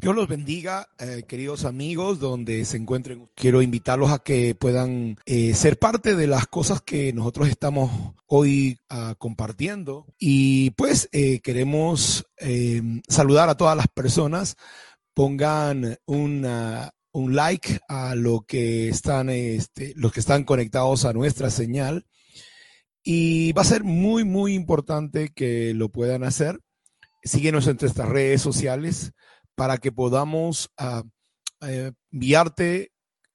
Dios los bendiga, eh, queridos amigos, donde se encuentren. Quiero invitarlos a que puedan eh, ser parte de las cosas que nosotros estamos hoy ah, compartiendo. Y pues eh, queremos saludar a todas las personas. Pongan una, un like a lo que están, este, los que están conectados a nuestra señal. Y va a ser muy, muy importante que lo puedan hacer. Síguenos entre estas redes sociales para que podamos ah, eh, enviarte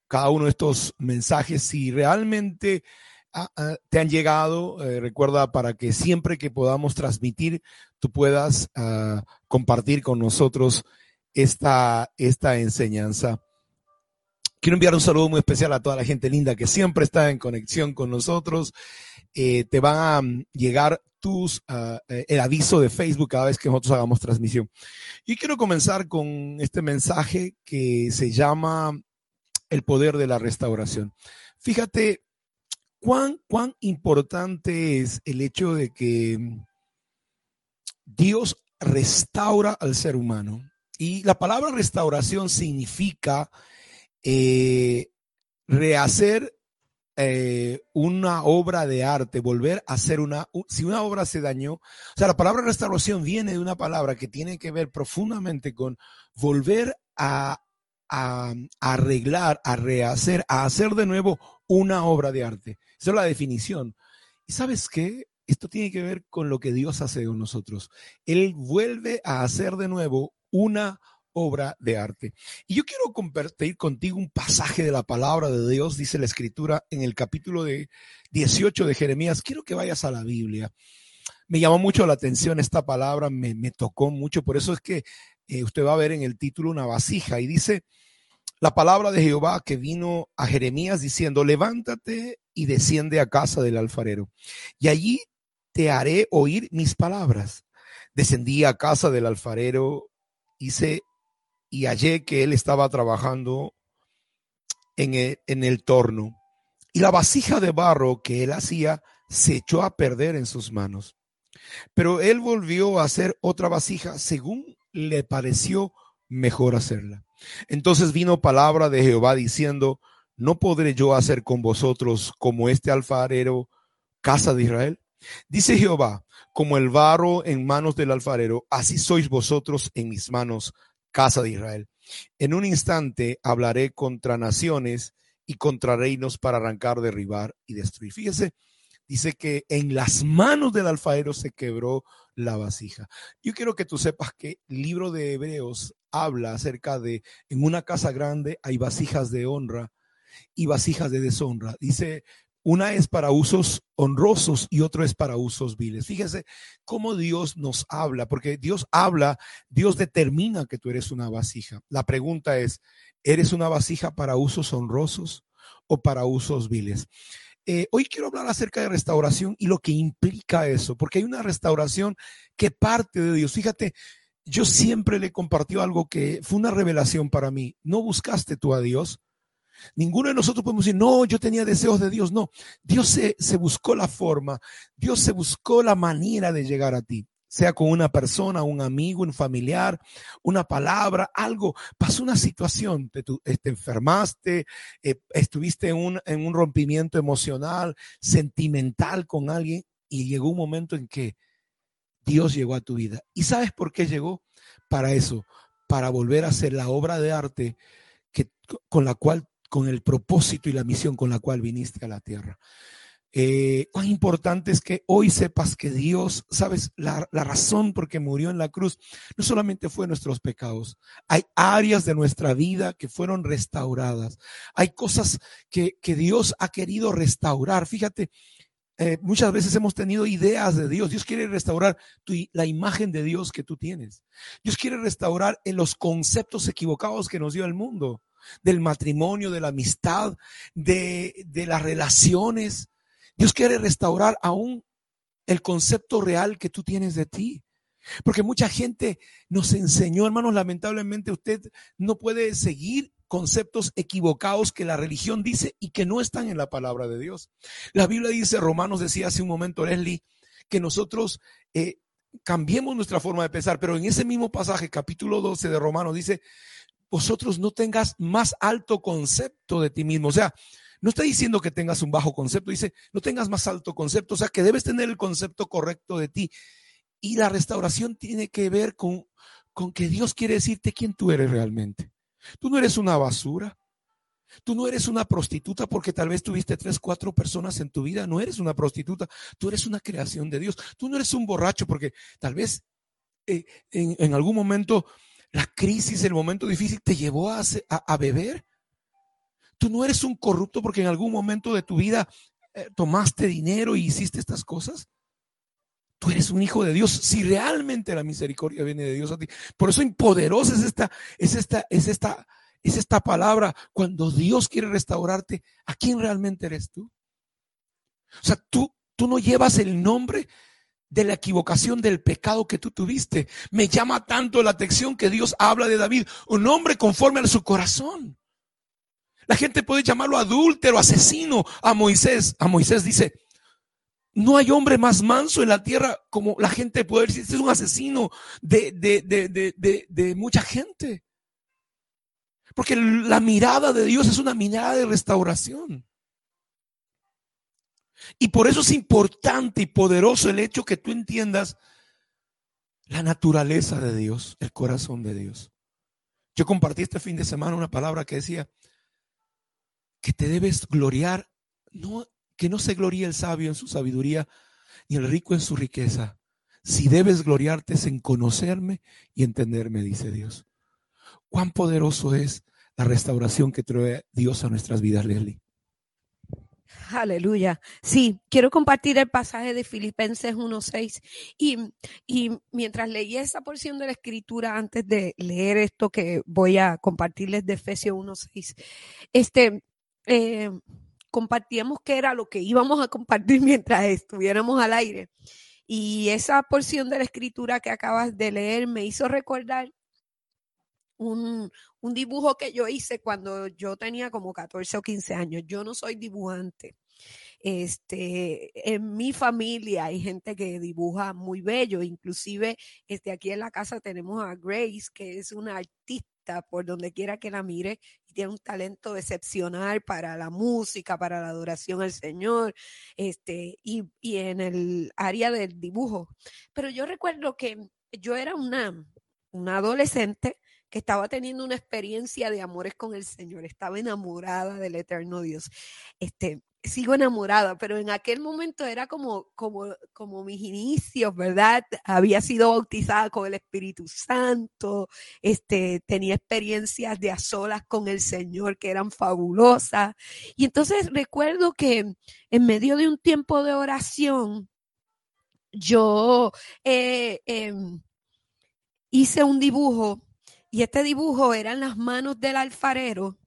cada uno de estos mensajes. Si realmente ah, ah, te han llegado, eh, recuerda para que siempre que podamos transmitir, tú puedas compartir con nosotros esta, esta enseñanza. Quiero enviar un saludo muy especial a toda la gente linda que siempre está en conexión con nosotros. Eh, te van a mm, llegar ah, eh, el aviso de Facebook cada vez que nosotros hagamos transmisión. Y quiero comenzar con este mensaje que se llama el poder de la restauración. Fíjate cuán, cuán importante es el hecho de que Dios restaura al ser humano. Y la palabra restauración significa eh, rehacer eh, una obra de arte, volver a hacer una, si una obra se dañó, o sea, la palabra restauración viene de una palabra que tiene que ver profundamente con volver a, a, arreglar, a rehacer, a hacer de nuevo una obra de arte. Esa es la definición. ¿Y sabes qué? Esto tiene que ver con lo que Dios hace con nosotros. Él vuelve a hacer de nuevo una obra de arte. Y yo quiero compartir contigo un pasaje de la palabra de Dios, dice la escritura en el capítulo de 18 de Jeremías. Quiero que vayas a la Biblia. Me llamó mucho la atención esta palabra, me, tocó mucho, por eso es que eh, usted va a ver en el título una vasija y dice la palabra de Jehová que vino a Jeremías diciendo, levántate y desciende a casa del alfarero, y allí te haré oír mis palabras. Descendí a casa del alfarero, hice y hallé que él estaba trabajando en el, en el torno. Y la vasija de barro que él hacía se echó a perder en sus manos. Pero él volvió a hacer otra vasija según le pareció mejor hacerla. Entonces vino palabra de Jehová diciendo, ¿no podré yo hacer con vosotros como este alfarero, casa de Israel? Dice Jehová, como el barro en manos del alfarero, así sois vosotros en mis manos, casa de Israel. En un instante hablaré contra naciones y contra reinos para arrancar, derribar y destruir. Fíjese, dice que en las manos del alfarero se quebró la vasija. Yo quiero que tú sepas que el libro de Hebreos habla acerca de en una casa grande hay vasijas de honra y vasijas de deshonra. Dice una es para usos honrosos y otro es para usos viles. Fíjese cómo Dios nos habla, porque Dios habla, Dios determina que tú eres una vasija. La pregunta es, ¿eres una vasija para usos honrosos o para usos viles? Eh, hoy quiero hablar acerca de restauración y lo que implica eso, porque hay una restauración que parte de Dios. Fíjate, yo siempre le compartió algo que fue una revelación para mí. No buscaste tú a Dios, Ninguno de nosotros podemos decir, no, yo tenía deseos de Dios. No, Dios se, buscó la forma, Dios se buscó la manera de llegar a ti sea con una persona, un amigo, un familiar, una palabra, algo, pasó una situación, te, te enfermaste, eh, estuviste en un, en un rompimiento emocional, sentimental con alguien y llegó un momento en que Dios llegó a tu vida. ¿Y sabes por qué llegó? Para eso, para volver a hacer la obra de arte que, con la cual con el propósito y la misión con la cual viniste a la tierra. Eh, cuán importante es que hoy sepas que Dios, sabes, la, razón por que murió en la cruz no solamente fue nuestros pecados, hay áreas de nuestra vida que fueron restauradas, hay cosas que, Dios ha querido restaurar. Fíjate, eh, muchas veces hemos tenido ideas de Dios. Dios quiere restaurar la imagen de Dios que tú tienes. Dios quiere restaurar en los conceptos equivocados que nos dio el mundo del matrimonio, de la amistad, de, de las relaciones. Dios quiere restaurar aún el concepto real que tú tienes de ti. Porque mucha gente nos enseñó, hermanos, lamentablemente usted no puede seguir conceptos equivocados que la religión dice y que no están en la palabra de Dios. La Biblia dice, Romanos decía hace un momento, Leslie, que nosotros eh, cambiemos nuestra forma de pensar, pero en ese mismo pasaje, capítulo 12 de Romanos, dice, vosotros no tengas más alto concepto de ti mismo. O sea, no está diciendo que tengas un bajo concepto, dice, no tengas más alto concepto, o sea, que debes tener el concepto correcto de ti. Y la restauración tiene que ver con, con que Dios quiere decirte quién tú eres realmente. Tú no eres una basura. Tú no eres una prostituta porque tal vez tuviste tres, cuatro personas en tu vida. No eres una prostituta. Tú eres una creación de Dios. Tú no eres un borracho porque tal vez eh, en, algún momento la crisis, el momento difícil te llevó a, beber. Tú no eres un corrupto porque en algún momento de tu vida eh, tomaste dinero y hiciste estas cosas. Tú eres un hijo de Dios si realmente la misericordia viene de Dios a ti. Por eso poderosa es esta, es esta, es esta es esta palabra cuando Dios quiere restaurarte, ¿a quién realmente eres tú? O sea, tú, tú no llevas el nombre de la equivocación del pecado que tú tuviste. Me llama tanto la atención que Dios habla de David, un hombre conforme a su corazón. La gente puede llamarlo adúltero, asesino. A Moisés, a Moisés dice, no hay hombre más manso en la tierra como la gente puede decir, este es un asesino de, de, de, de mucha gente. Porque la mirada de Dios es una mirada de restauración. Y por eso es importante y poderoso el hecho que tú entiendas la naturaleza de Dios, el corazón de Dios. Yo compartí este fin de semana una palabra que decía que te debes gloriar, no, que no se gloríe el sabio en su sabiduría ni el rico en su riqueza. Si debes gloriarte es en conocerme y entenderme, dice Dios cuán poderoso es la restauración que trae Dios a nuestras vidas, Leslie. Aleluya. Sí, quiero compartir el pasaje de Filipenses 1.6 y, y mientras leí esa porción de la escritura antes de leer esto que voy a compartirles de Efesios 1.6, este, eh, compartíamos qué era lo que íbamos a compartir mientras estuviéramos al aire. Y esa porción de la escritura que acabas de leer me hizo recordar un, un dibujo que yo hice cuando yo tenía como 14 o 15 años. Yo no soy dibujante. Este, en mi familia hay gente que dibuja muy bello, inclusive este, aquí en la casa tenemos a Grace, que es una artista por donde quiera que la mire, y tiene un talento excepcional para la música, para la adoración al Señor, este, y, y en el área del dibujo. Pero yo recuerdo que yo era una, una adolescente estaba teniendo una experiencia de amores con el Señor, estaba enamorada del eterno Dios. Este, sigo enamorada, pero en aquel momento era como, como, como mis inicios, ¿verdad? Había sido bautizada con el Espíritu Santo, este, tenía experiencias de a solas con el Señor que eran fabulosas. Y entonces recuerdo que en medio de un tiempo de oración, yo eh, em, hice un dibujo y este dibujo eran las manos del alfarero,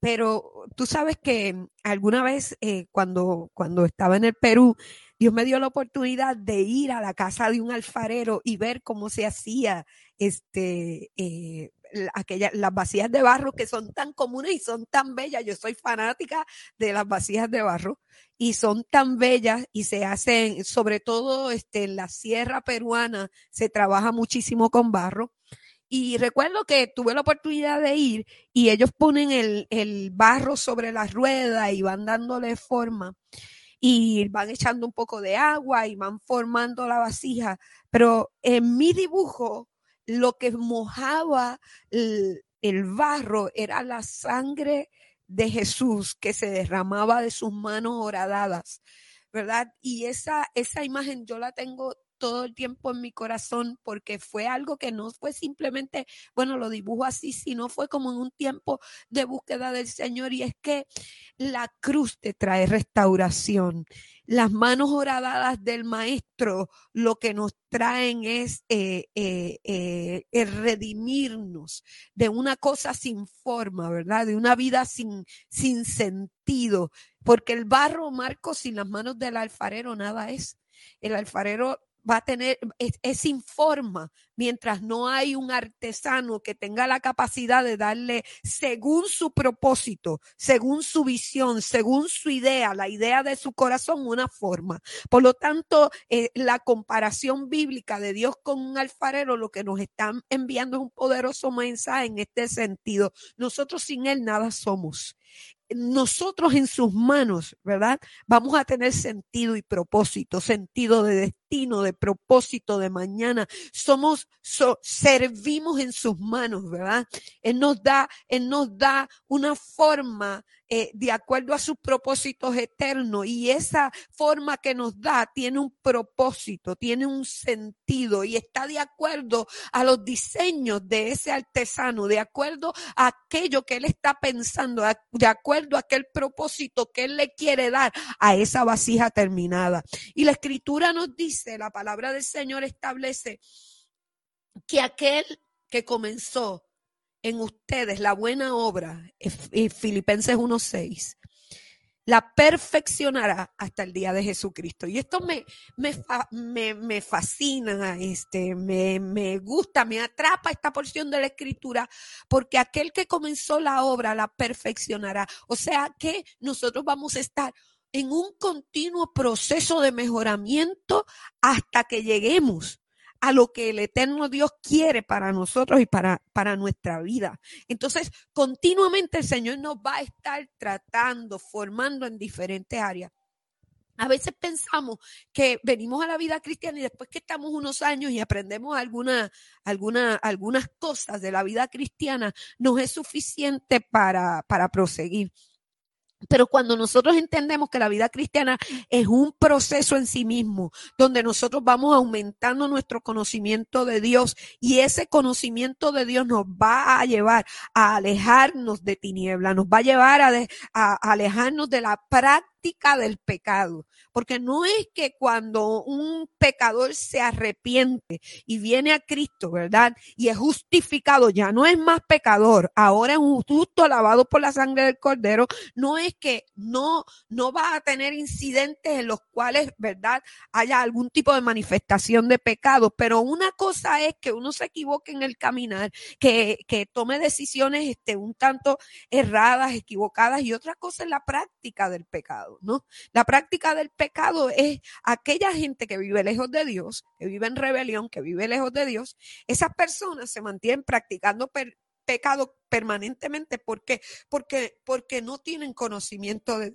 pero tú sabes que alguna vez eh, cuando, cuando estaba en el Perú, Dios me dio la oportunidad de ir a la casa de un alfarero y ver cómo se hacía este, eh, aquella, las vasijas de barro que son tan comunes y son tan bellas. Yo soy fanática de las vasijas de barro y son tan bellas y se hacen, sobre todo este, en la sierra peruana, se trabaja muchísimo con barro. Y recuerdo que tuve la oportunidad de ir y ellos ponen el, el barro sobre la rueda y van dándole forma y van echando un poco de agua y van formando la vasija. Pero en mi dibujo, lo que mojaba el, el barro era la sangre de Jesús que se derramaba de sus manos horadadas, ¿verdad? Y esa, esa imagen yo la tengo todo el tiempo en mi corazón porque fue algo que no fue simplemente, bueno, lo dibujo así, sino fue como en un tiempo de búsqueda del Señor y es que la cruz te trae restauración. Las manos horadadas del maestro lo que nos traen es eh, eh, eh, redimirnos de una cosa sin forma, ¿verdad? De una vida sin, sin sentido, porque el barro, Marco, sin las manos del alfarero nada es. El alfarero va a tener, es, es sin forma, mientras no hay un artesano que tenga la capacidad de darle según su propósito, según su visión, según su idea, la idea de su corazón, una forma. Por lo tanto, eh, la comparación bíblica de Dios con un alfarero, lo que nos están enviando es un poderoso mensaje en este sentido. Nosotros sin Él nada somos nosotros en sus manos, ¿verdad? Vamos a tener sentido y propósito, sentido de destino, de propósito de mañana. Somos, servimos en sus manos, ¿verdad? Él nos da, Él nos da una forma eh, de acuerdo a sus propósitos eternos y esa forma que nos da tiene un propósito, tiene un sentido y está de acuerdo a los diseños de ese artesano, de acuerdo a aquello que él está pensando, de acuerdo a aquel propósito que él le quiere dar a esa vasija terminada. Y la escritura nos dice, la palabra del Señor establece que aquel que comenzó en ustedes la buena obra, Filipenses 1.6, la perfeccionará hasta el día de Jesucristo. Y esto me, me, me, fascina, este, me, me gusta, me atrapa esta porción de la escritura, porque aquel que comenzó la obra la perfeccionará. O sea que nosotros vamos a estar en un continuo proceso de mejoramiento hasta que lleguemos a lo que el eterno Dios quiere para nosotros y para, para nuestra vida. Entonces, continuamente el Señor nos va a estar tratando, formando en diferentes áreas. A veces pensamos que venimos a la vida cristiana y después que estamos unos años y aprendemos alguna, alguna, algunas cosas de la vida cristiana, nos es suficiente para, para proseguir. Pero cuando nosotros entendemos que la vida cristiana es un proceso en sí mismo, donde nosotros vamos aumentando nuestro conocimiento de Dios y ese conocimiento de Dios nos va a llevar a alejarnos de tiniebla, nos va a llevar a, a alejarnos de la práctica del pecado. Porque no es que cuando un pecador se arrepiente y viene a Cristo, ¿verdad? Y es justificado, ya no es más pecador, ahora es un justo lavado por la sangre del cordero, no es que no, no va a tener incidentes en los cuales, ¿verdad? Haya algún tipo de manifestación de pecado, pero una cosa es que uno se equivoque en el caminar, que, que tome decisiones este, un tanto erradas, equivocadas, y otra cosa es la práctica del pecado. ¿No? La práctica del pecado es aquella gente que vive lejos de Dios, que vive en rebelión, que vive lejos de Dios. Esas personas se mantienen practicando pecado permanentemente. ¿Por qué? Porque, porque no tienen conocimiento de,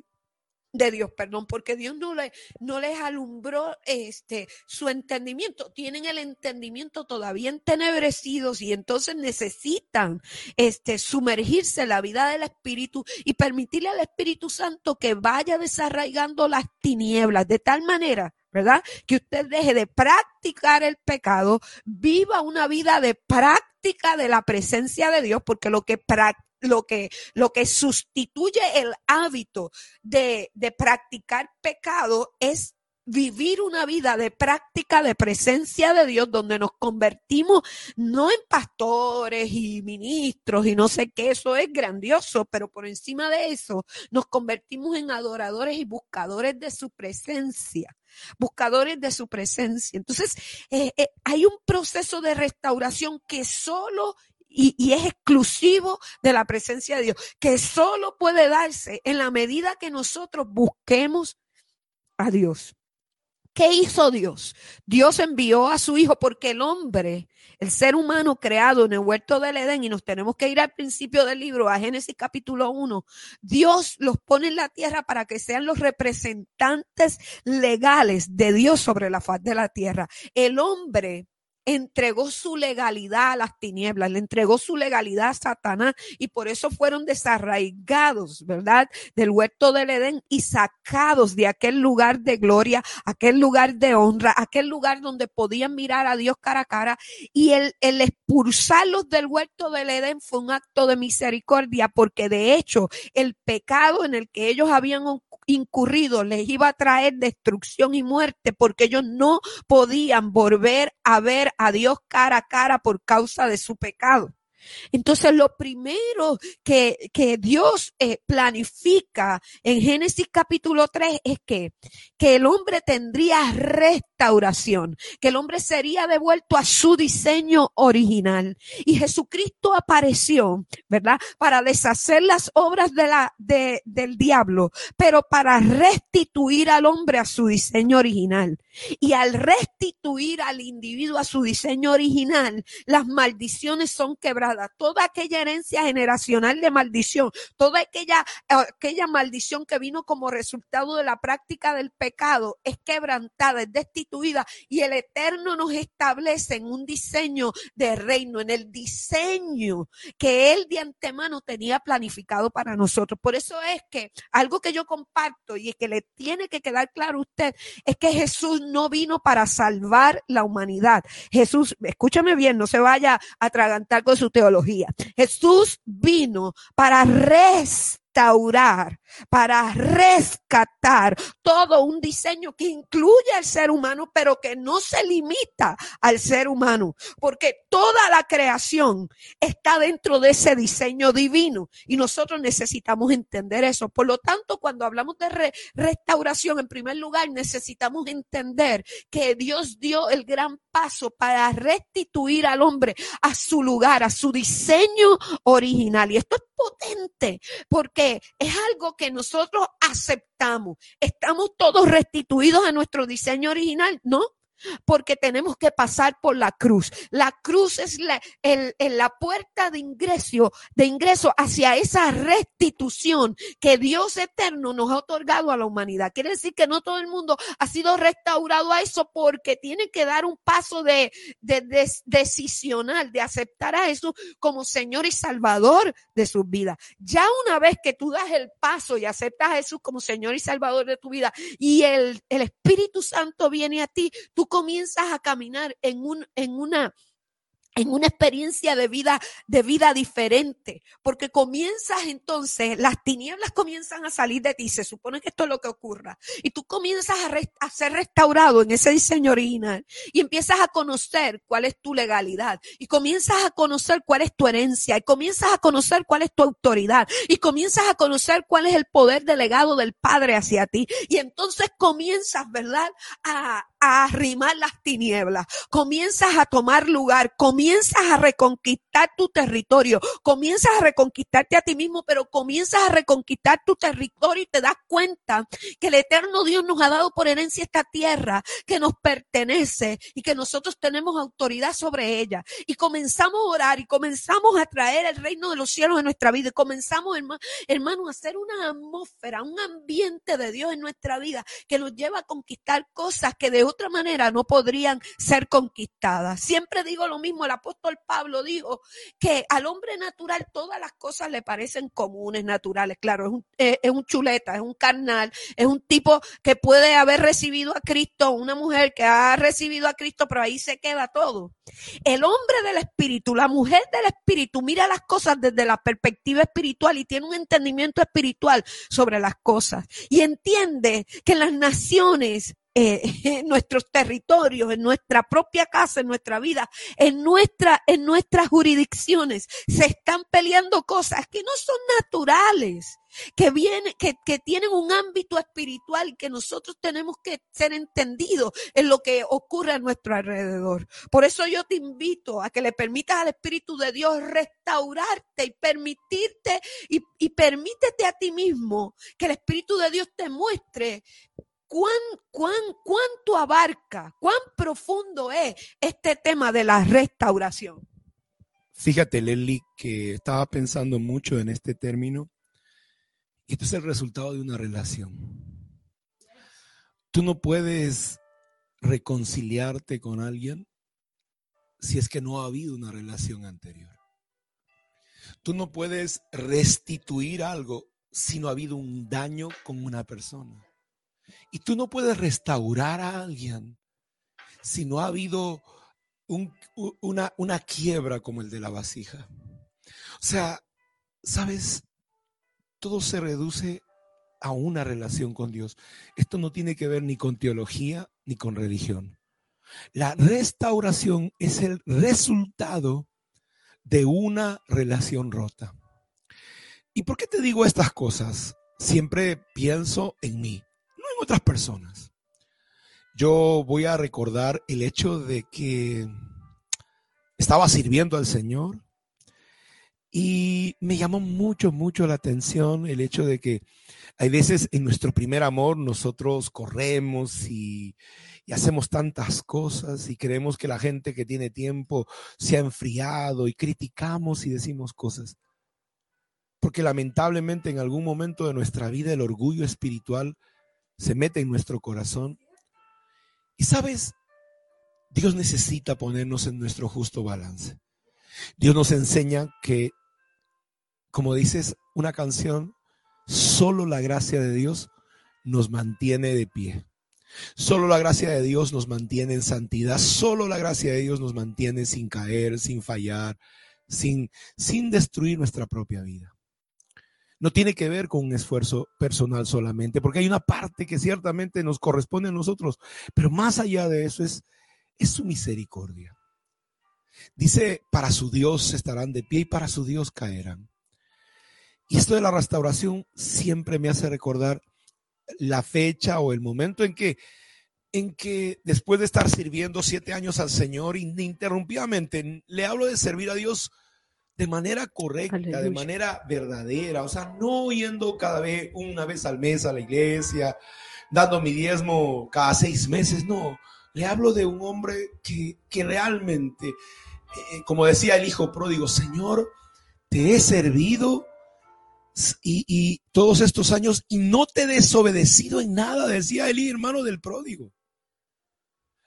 de Dios, perdón, porque Dios no, le, no les alumbró este, su entendimiento. Tienen el entendimiento todavía entenebrecidos y entonces necesitan este, sumergirse en la vida del Espíritu y permitirle al Espíritu Santo que vaya desarraigando las tinieblas de tal manera ¿verdad? Que usted deje de practicar el pecado, viva una vida de práctica de la presencia de Dios, porque lo que practica lo que, lo que sustituye el hábito de, de practicar pecado es vivir una vida de práctica de presencia de Dios donde nos convertimos no en pastores y ministros y no sé qué, eso es grandioso, pero por encima de eso nos convertimos en adoradores y buscadores de su presencia buscadores de su presencia. Entonces, eh, eh, hay un proceso de restauración que solo y, es exclusivo de la presencia de Dios, que solo puede darse en la medida que nosotros busquemos a Dios. ¿Qué hizo Dios? Dios envió a su Hijo porque el hombre, el ser humano creado en el huerto del Edén, y nos tenemos que ir al principio del libro, a Génesis capítulo 1, Dios los pone en la tierra para que sean los representantes legales de Dios sobre la faz de la tierra. El hombre entregó su legalidad a las tinieblas, le entregó su legalidad a Satanás y por eso fueron desarraigados, ¿verdad? Del huerto del Edén y sacados de aquel lugar de gloria, aquel lugar de honra, aquel lugar donde podían mirar a Dios cara a cara y el, el expulsarlos del huerto del Edén fue un acto de misericordia porque de hecho el pecado en el que ellos habían incurrido les iba a traer destrucción y muerte porque ellos no podían volver a ver a Dios cara a cara por causa de su pecado. Entonces, lo primero que, que Dios eh, planifica en Génesis capítulo 3 es que, que el hombre tendría restauración, que el hombre sería devuelto a su diseño original. Y Jesucristo apareció, ¿verdad? Para deshacer las obras de la, de, del diablo, pero para restituir al hombre a su diseño original. Y al restituir al individuo a su diseño original, las maldiciones son quebradas. Toda aquella herencia generacional de maldición, toda aquella, aquella maldición que vino como resultado de la práctica del pecado es quebrantada, es destituida y el Eterno nos establece en un diseño de reino, en el diseño que Él de antemano tenía planificado para nosotros. Por eso es que algo que yo comparto y que le tiene que quedar claro a usted es que Jesús no vino para salvar la humanidad. Jesús, escúchame bien, no se vaya a atragantar con su teología. Jesús vino para restaurar para rescatar todo un diseño que incluye al ser humano, pero que no se limita al ser humano, porque toda la creación está dentro de ese diseño divino y nosotros necesitamos entender eso. Por lo tanto, cuando hablamos de restauración, en primer lugar, necesitamos entender que Dios dio el gran paso para restituir al hombre a su lugar, a su diseño original. Y esto es potente porque es algo que nosotros aceptamos. ¿Estamos todos restituidos a nuestro diseño original? No porque tenemos que pasar por la cruz. La cruz es la, el, la puerta de ingreso, de ingreso hacia esa restitución que Dios eterno nos ha otorgado a la humanidad. Quiere decir que no todo el mundo ha sido restaurado a eso porque tiene que dar un paso de, de, de decisional, de aceptar a Jesús como Señor y Salvador de su vida. Ya una vez que tú das el paso y aceptas a Jesús como Señor y Salvador de tu vida y el, el Espíritu Santo viene a ti, tú comienzas a caminar en, un, en una en una experiencia de vida, de vida diferente, porque comienzas entonces, las tinieblas comienzan a salir de ti, se supone que esto es lo que ocurra, y tú comienzas a, ser restaurado en ese diseño original, y empiezas a conocer cuál es tu legalidad, y comienzas a conocer cuál es tu herencia, y comienzas a conocer cuál es tu autoridad, y comienzas a conocer cuál es el poder delegado del Padre hacia ti, y entonces comienzas, ¿verdad?, a, a arrimar las tinieblas, comienzas a tomar lugar, comienzas a reconquistar tu territorio, comienzas a reconquistarte a ti mismo, pero comienzas a reconquistar tu territorio y te das cuenta que el eterno Dios nos ha dado por herencia esta tierra que nos pertenece y que nosotros tenemos autoridad sobre ella. Y comenzamos a orar y comenzamos a traer el reino de los cielos en nuestra vida y comenzamos, hermanos, a hacer una atmósfera, un ambiente de Dios en nuestra vida que nos lleva a conquistar cosas que de otra manera no podrían ser conquistadas. Siempre digo lo mismo, el apóstol Pablo dijo que al hombre natural todas las cosas le parecen comunes, naturales. Claro, es un, es un chuleta, es un carnal, es un tipo que puede haber recibido a Cristo, una mujer que ha recibido a Cristo, pero ahí se queda todo. El hombre del espíritu, la mujer del espíritu, mira las cosas desde la perspectiva espiritual y tiene un entendimiento espiritual sobre las cosas y entiende que las naciones eh, en nuestros territorios, en nuestra propia casa, en nuestra vida, en, nuestra, en nuestras jurisdicciones, se están peleando cosas que no son naturales, que vienen, que, que tienen un ámbito espiritual que nosotros tenemos que ser entendidos en lo que ocurre a nuestro alrededor. Por eso yo te invito a que le permitas al Espíritu de Dios restaurarte y permitirte y, y permítete a ti mismo que el Espíritu de Dios te muestre cuán, cuán, cuánto abarca, cuán profundo es este tema de la restauración. Fíjate, Lely, que estaba pensando mucho en este término. Y esto es el resultado de una relación. Tú no puedes reconciliarte con alguien si es que no ha habido una relación anterior. Tú no puedes restituir algo si no ha habido un daño con una persona. Y tú no puedes restaurar a alguien si no ha habido una, una quiebra como el de la vasija. O sea, ¿sabes? Todo se reduce a una relación con Dios. Esto no tiene que ver ni con teología ni con religión. La restauración es el resultado de una relación rota. ¿Y por qué te digo estas cosas? Siempre pienso en mí, otras personas. Yo voy a recordar el hecho de que estaba sirviendo al Señor y me llamó mucho, mucho la atención el hecho de que hay veces en nuestro primer amor nosotros corremos y, hacemos tantas cosas y creemos que la gente que tiene tiempo se ha enfriado y criticamos y decimos cosas. Porque lamentablemente en algún momento de nuestra vida el orgullo espiritual se mete en nuestro corazón. Y sabes, Dios necesita ponernos en nuestro justo balance. Dios nos enseña que, como dices, una canción, solo la gracia de Dios nos mantiene de pie. Solo la gracia de Dios nos mantiene en santidad. Solo la gracia de Dios nos mantiene sin caer, sin fallar, sin, sin destruir nuestra propia vida. No tiene que ver con un esfuerzo personal solamente, porque hay una parte que ciertamente nos corresponde a nosotros, pero más allá de eso es es su misericordia. Dice, para su Dios estarán de pie y para su Dios caerán. Y esto de la restauración siempre me hace recordar la fecha o el momento en que, en que después de estar sirviendo siete años al Señor ininterrumpidamente, le hablo de servir a Dios de manera correcta, de manera verdadera, o sea, no yendo cada vez, una vez al mes a la iglesia, dando mi diezmo cada seis meses, no, le hablo de un hombre que, realmente, eh, como decía el hijo pródigo, Señor, te he servido y, y, todos estos años y no te he desobedecido en nada, decía el hermano del pródigo.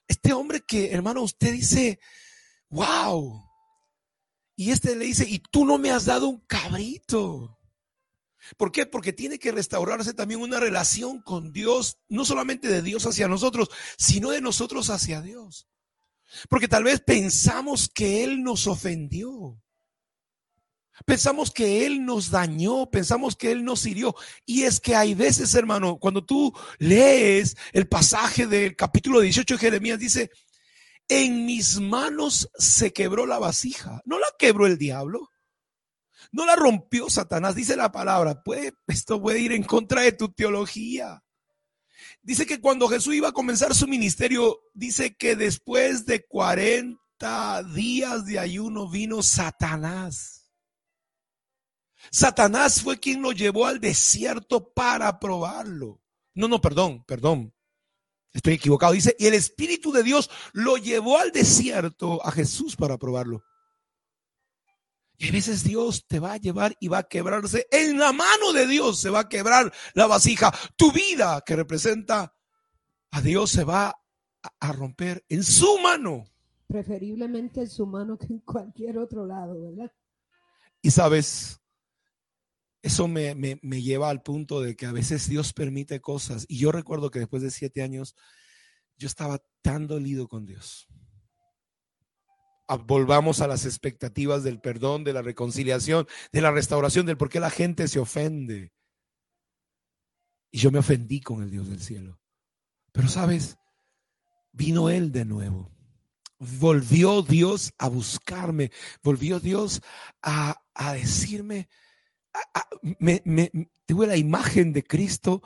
Este hombre que, hermano, usted dice, wow. Y este le dice, y tú no me has dado un cabrito. ¿Por qué? Porque tiene que restaurarse también una relación con Dios, no solamente de Dios hacia nosotros, sino de nosotros hacia Dios. Porque tal vez pensamos que Él nos ofendió. Pensamos que Él nos dañó, pensamos que Él nos hirió. Y es que hay veces, hermano, cuando tú lees el pasaje del capítulo 18 de Jeremías, dice, en mis manos se quebró la vasija. No la quebró el diablo. No la rompió Satanás, dice la palabra. Puede, esto puede ir en contra de tu teología. Dice que cuando Jesús iba a comenzar su ministerio, dice que después de 40 días de ayuno vino Satanás. Satanás fue quien lo llevó al desierto para probarlo. No, no, perdón, perdón. Estoy equivocado. Dice, y el Espíritu de Dios lo llevó al desierto a Jesús para probarlo. Y a veces Dios te va a llevar y va a quebrarse. En la mano de Dios se va a quebrar la vasija. Tu vida que representa a Dios se va a romper en su mano. Preferiblemente en su mano que en cualquier otro lado, ¿verdad? Y sabes, eso me, me, me lleva al punto de que a veces Dios permite cosas. Y yo recuerdo que después de siete años, yo estaba tan dolido con Dios volvamos a las expectativas del perdón, de la reconciliación, de la restauración, del por qué la gente se ofende. Y yo me ofendí con el Dios del cielo. Pero sabes, vino Él de nuevo. Volvió Dios a buscarme, volvió Dios a, decirme, tuve la imagen de Cristo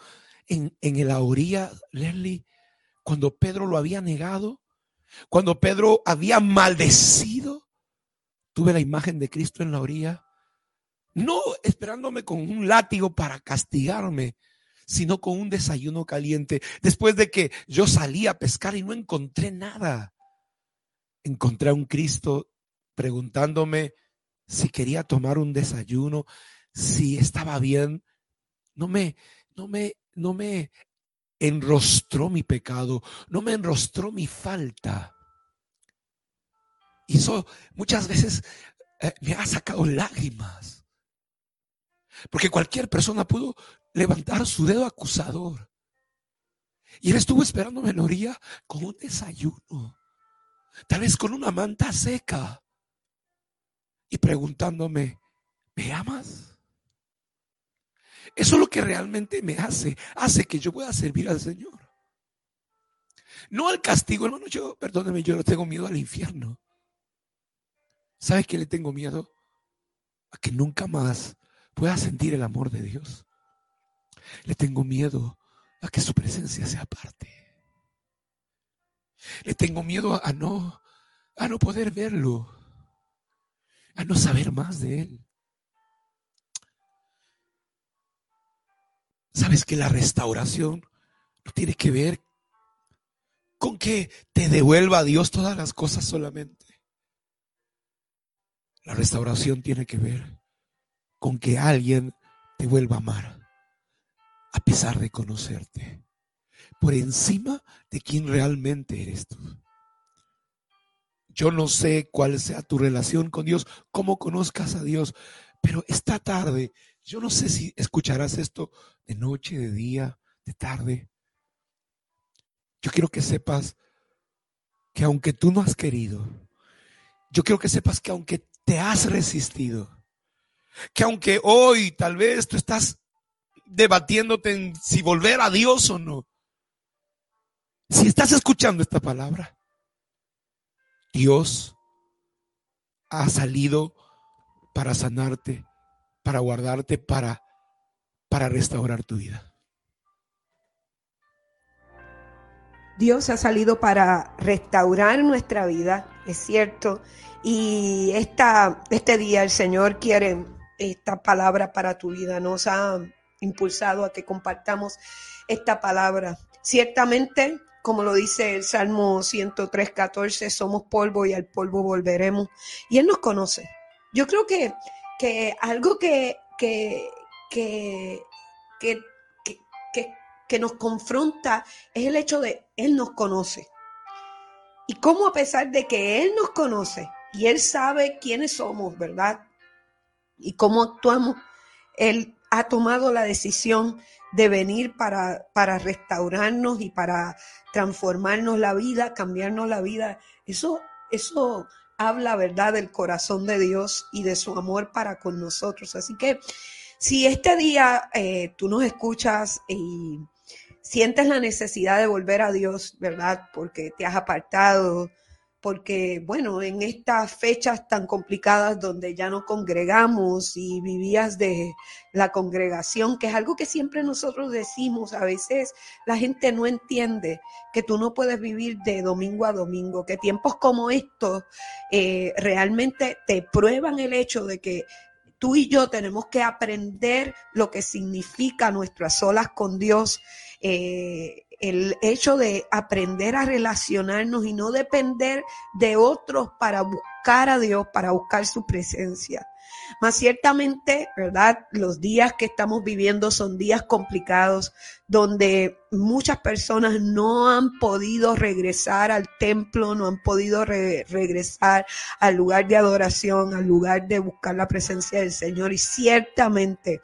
en, en la orilla, Leslie, cuando Pedro lo había negado cuando Pedro había maldecido, tuve la imagen de Cristo en la orilla, no esperándome con un látigo para castigarme, sino con un desayuno caliente. Después de que yo salí a pescar y no encontré nada, encontré a un Cristo preguntándome si quería tomar un desayuno, si estaba bien. No me, no me, no me enrostró mi pecado, no me enrostró mi falta. Y eso muchas veces eh, me ha sacado lágrimas. Porque cualquier persona pudo levantar su dedo acusador. Y él estuvo la orilla con un desayuno, tal vez con una manta seca, y preguntándome, ¿me amas? Eso es lo que realmente me hace, hace que yo pueda servir al Señor. No al castigo, hermano, yo, perdóneme, yo no tengo miedo al infierno. ¿Sabes qué le tengo miedo? A que nunca más pueda sentir el amor de Dios. Le tengo miedo a que su presencia sea parte. Le tengo miedo a no, a no poder verlo, a no saber más de Él. Sabes que la restauración no tiene que ver con que te devuelva a Dios todas las cosas solamente. La restauración tiene que ver con que alguien te vuelva a amar, a pesar de conocerte, por encima de quien realmente eres tú. Yo no sé cuál sea tu relación con Dios, cómo conozcas a Dios, pero esta tarde, yo no sé si escucharás esto de noche, de día, de tarde. Yo quiero que sepas que aunque tú no has querido, yo quiero que sepas que aunque te has resistido, que aunque hoy tal vez tú estás debatiéndote en si volver a Dios o no, si estás escuchando esta palabra, Dios ha salido para sanarte, para guardarte, para, para restaurar tu vida. Dios ha salido para restaurar nuestra vida, es cierto. Y esta, este día el Señor quiere esta palabra para tu vida, nos ha impulsado a que compartamos esta palabra. Ciertamente, como lo dice el Salmo 103, 14, somos polvo y al polvo volveremos. Y Él nos conoce. Yo creo que, que algo que, que, que, que, que, que nos confronta es el hecho de Él nos conoce. Y cómo a pesar de que Él nos conoce y Él sabe quiénes somos, ¿verdad? y cómo actuamos, Él ha tomado la decisión de venir para, para restaurarnos y para transformarnos la vida, cambiarnos la vida. Eso, eso habla, ¿verdad?, del corazón de Dios y de su amor para con nosotros. Así que si este día eh, tú nos escuchas y sientes la necesidad de volver a Dios, ¿verdad?, porque te has apartado, porque bueno, en estas fechas tan complicadas donde ya no congregamos y vivías de la congregación, que es algo que siempre nosotros decimos, a veces la gente no entiende que tú no puedes vivir de domingo a domingo, que tiempos como estos eh, realmente te prueban el hecho de que tú y yo tenemos que aprender lo que significa nuestras olas con Dios. Eh, el hecho de aprender a relacionarnos y no depender de otros para buscar a Dios, para buscar su presencia. Más ciertamente, ¿verdad? Los días que estamos viviendo son días complicados donde muchas personas no han podido regresar al templo, no han podido regresar al lugar de adoración, al lugar de buscar la presencia del Señor. Y ciertamente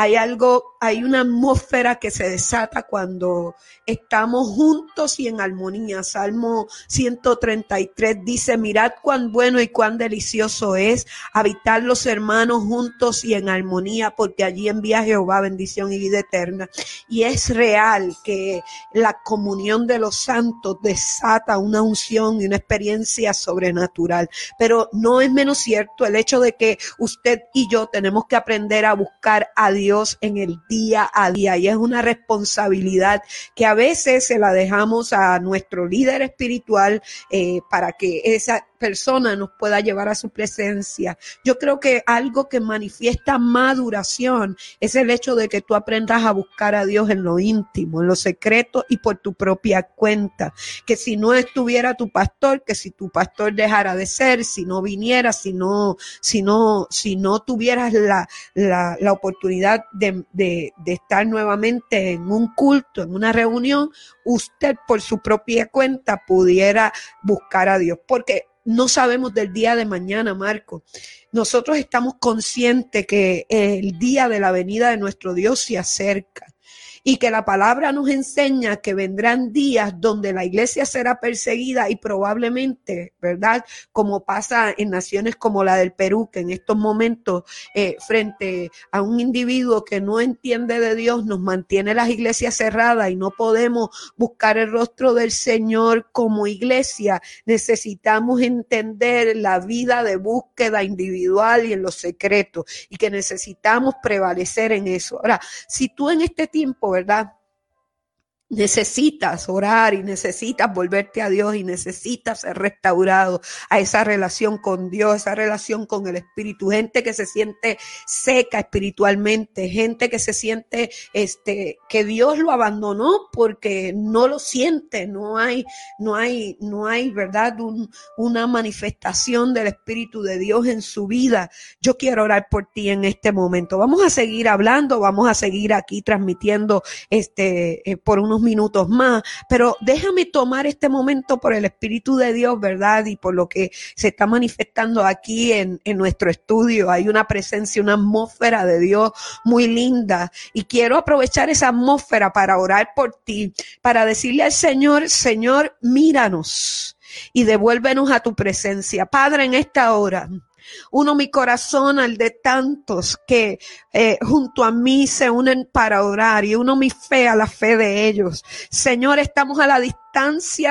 hay algo, hay una atmósfera que se desata cuando estamos juntos y en armonía. Salmo 133 dice, mirad cuán bueno y cuán delicioso es habitar los hermanos juntos y en armonía, porque allí envía Jehová bendición y vida eterna. Y es real que la comunión de los santos desata una unción y una experiencia sobrenatural. Pero no es menos cierto el hecho de que usted y yo tenemos que aprender a buscar a Dios en el día a día y es una responsabilidad que a veces se la dejamos a nuestro líder espiritual eh, para que esa persona nos pueda llevar a su presencia. Yo creo que algo que manifiesta maduración es el hecho de que tú aprendas a buscar a Dios en lo íntimo, en lo secreto y por tu propia cuenta. Que si no estuviera tu pastor, que si tu pastor dejara de ser, si no viniera, si no, si no, si no tuvieras la, la, la oportunidad de, de, de estar nuevamente en un culto, en una reunión, usted por su propia cuenta pudiera buscar a Dios. Porque no sabemos del día de mañana, Marco. Nosotros estamos conscientes que el día de la venida de nuestro Dios se acerca. Y que la palabra nos enseña que vendrán días donde la iglesia será perseguida y probablemente, ¿verdad? Como pasa en naciones como la del Perú, que en estos momentos eh, frente a un individuo que no entiende de Dios nos mantiene las iglesias cerradas y no podemos buscar el rostro del Señor como iglesia, necesitamos entender la vida de búsqueda individual y en los secretos y que necesitamos prevalecer en eso. Ahora, si tú en este tiempo, ¿verdad? Necesitas orar y necesitas volverte a Dios y necesitas ser restaurado a esa relación con Dios, esa relación con el Espíritu. Gente que se siente seca espiritualmente, gente que se siente este que Dios lo abandonó porque no lo siente, no hay no hay no hay, ¿verdad? una manifestación del Espíritu de Dios en su vida. Yo quiero orar por ti en este momento. Vamos a seguir hablando, vamos a seguir aquí transmitiendo este eh, por unos minutos más, pero déjame tomar este momento por el Espíritu de Dios, ¿verdad? Y por lo que se está manifestando aquí en, en nuestro estudio. Hay una presencia, una atmósfera de Dios muy linda. Y quiero aprovechar esa atmósfera para orar por ti, para decirle al Señor, Señor, míranos y devuélvenos a tu presencia. Padre, en esta hora. Uno mi corazón al de tantos que eh, junto a mí se unen para orar y uno mi fe a la fe de ellos. Señor, estamos a la distancia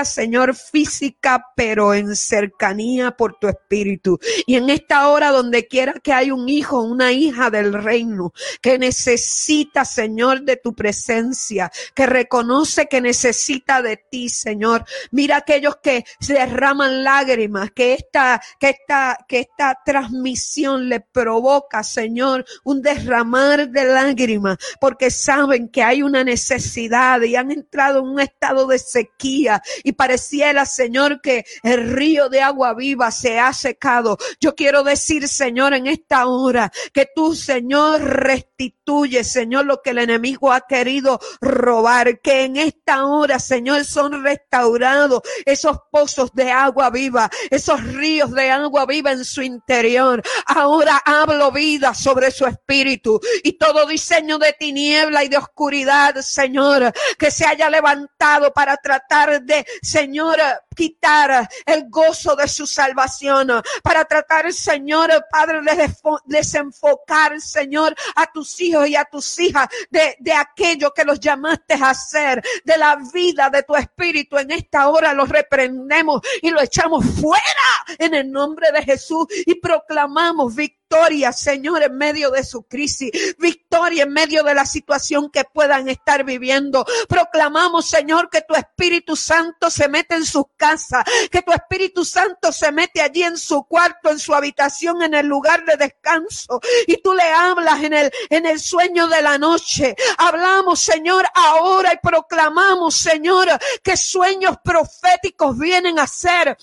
Señor, física, pero en cercanía por tu espíritu. Y en esta hora, donde quiera que hay un hijo, una hija del reino, que necesita, Señor, de tu presencia, que reconoce que necesita de ti, Señor. Mira aquellos que derraman lágrimas, que esta, que esta, que esta transmisión le provoca, Señor, un derramar de lágrimas, porque saben que hay una necesidad y han entrado en un estado de sequía y pareciera, Señor, que el río de agua viva se ha secado. Yo quiero decir, Señor, en esta hora que tú, Señor, restituye, Señor, lo que el enemigo ha querido robar, que en esta hora, Señor, son restaurados esos pozos de agua viva, esos ríos de agua viva en su interior. Ahora hablo vida sobre su espíritu y todo diseño de tiniebla y de oscuridad, Señor, que se haya levantado para tratar de, Señor, quitar el gozo de su salvación, para tratar, Señor, Padre, de desenfocar, Señor, a tus hijos y a tus hijas de, de aquello que los llamaste a hacer, de la vida de tu espíritu. En esta hora lo reprendemos y lo echamos fuera en el nombre de Jesús y proclamamos victoria victoria, Señor, en medio de su crisis, victoria en medio de la situación que puedan estar viviendo. Proclamamos, Señor, que tu Espíritu Santo se mete en sus casas, que tu Espíritu Santo se mete allí en su cuarto, en su habitación, en el lugar de descanso. Y tú le hablas en el, en el sueño de la noche. Hablamos, Señor, ahora y proclamamos, Señor, que sueños proféticos vienen a ser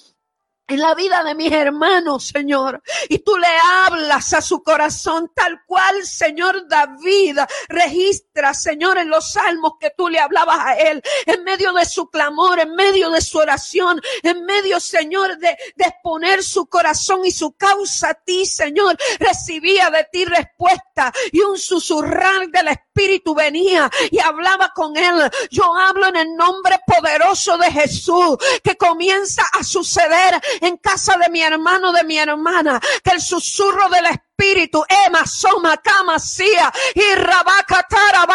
en la vida de mis hermanos, Señor. Y tú le hablas a su corazón tal cual, Señor David, registra, Señor, en los salmos que tú le hablabas a él, en medio de su clamor, en medio de su oración, en medio, Señor, de, de exponer su corazón y su causa a ti, Señor. Recibía de ti respuesta y un susurrar del Espíritu venía y hablaba con él. Yo hablo en el nombre poderoso de Jesús que comienza a suceder en casa de mi hermano, de mi hermana, que el susurro del Espíritu espíritu, Emma, Soma, Camasía y Rabacatara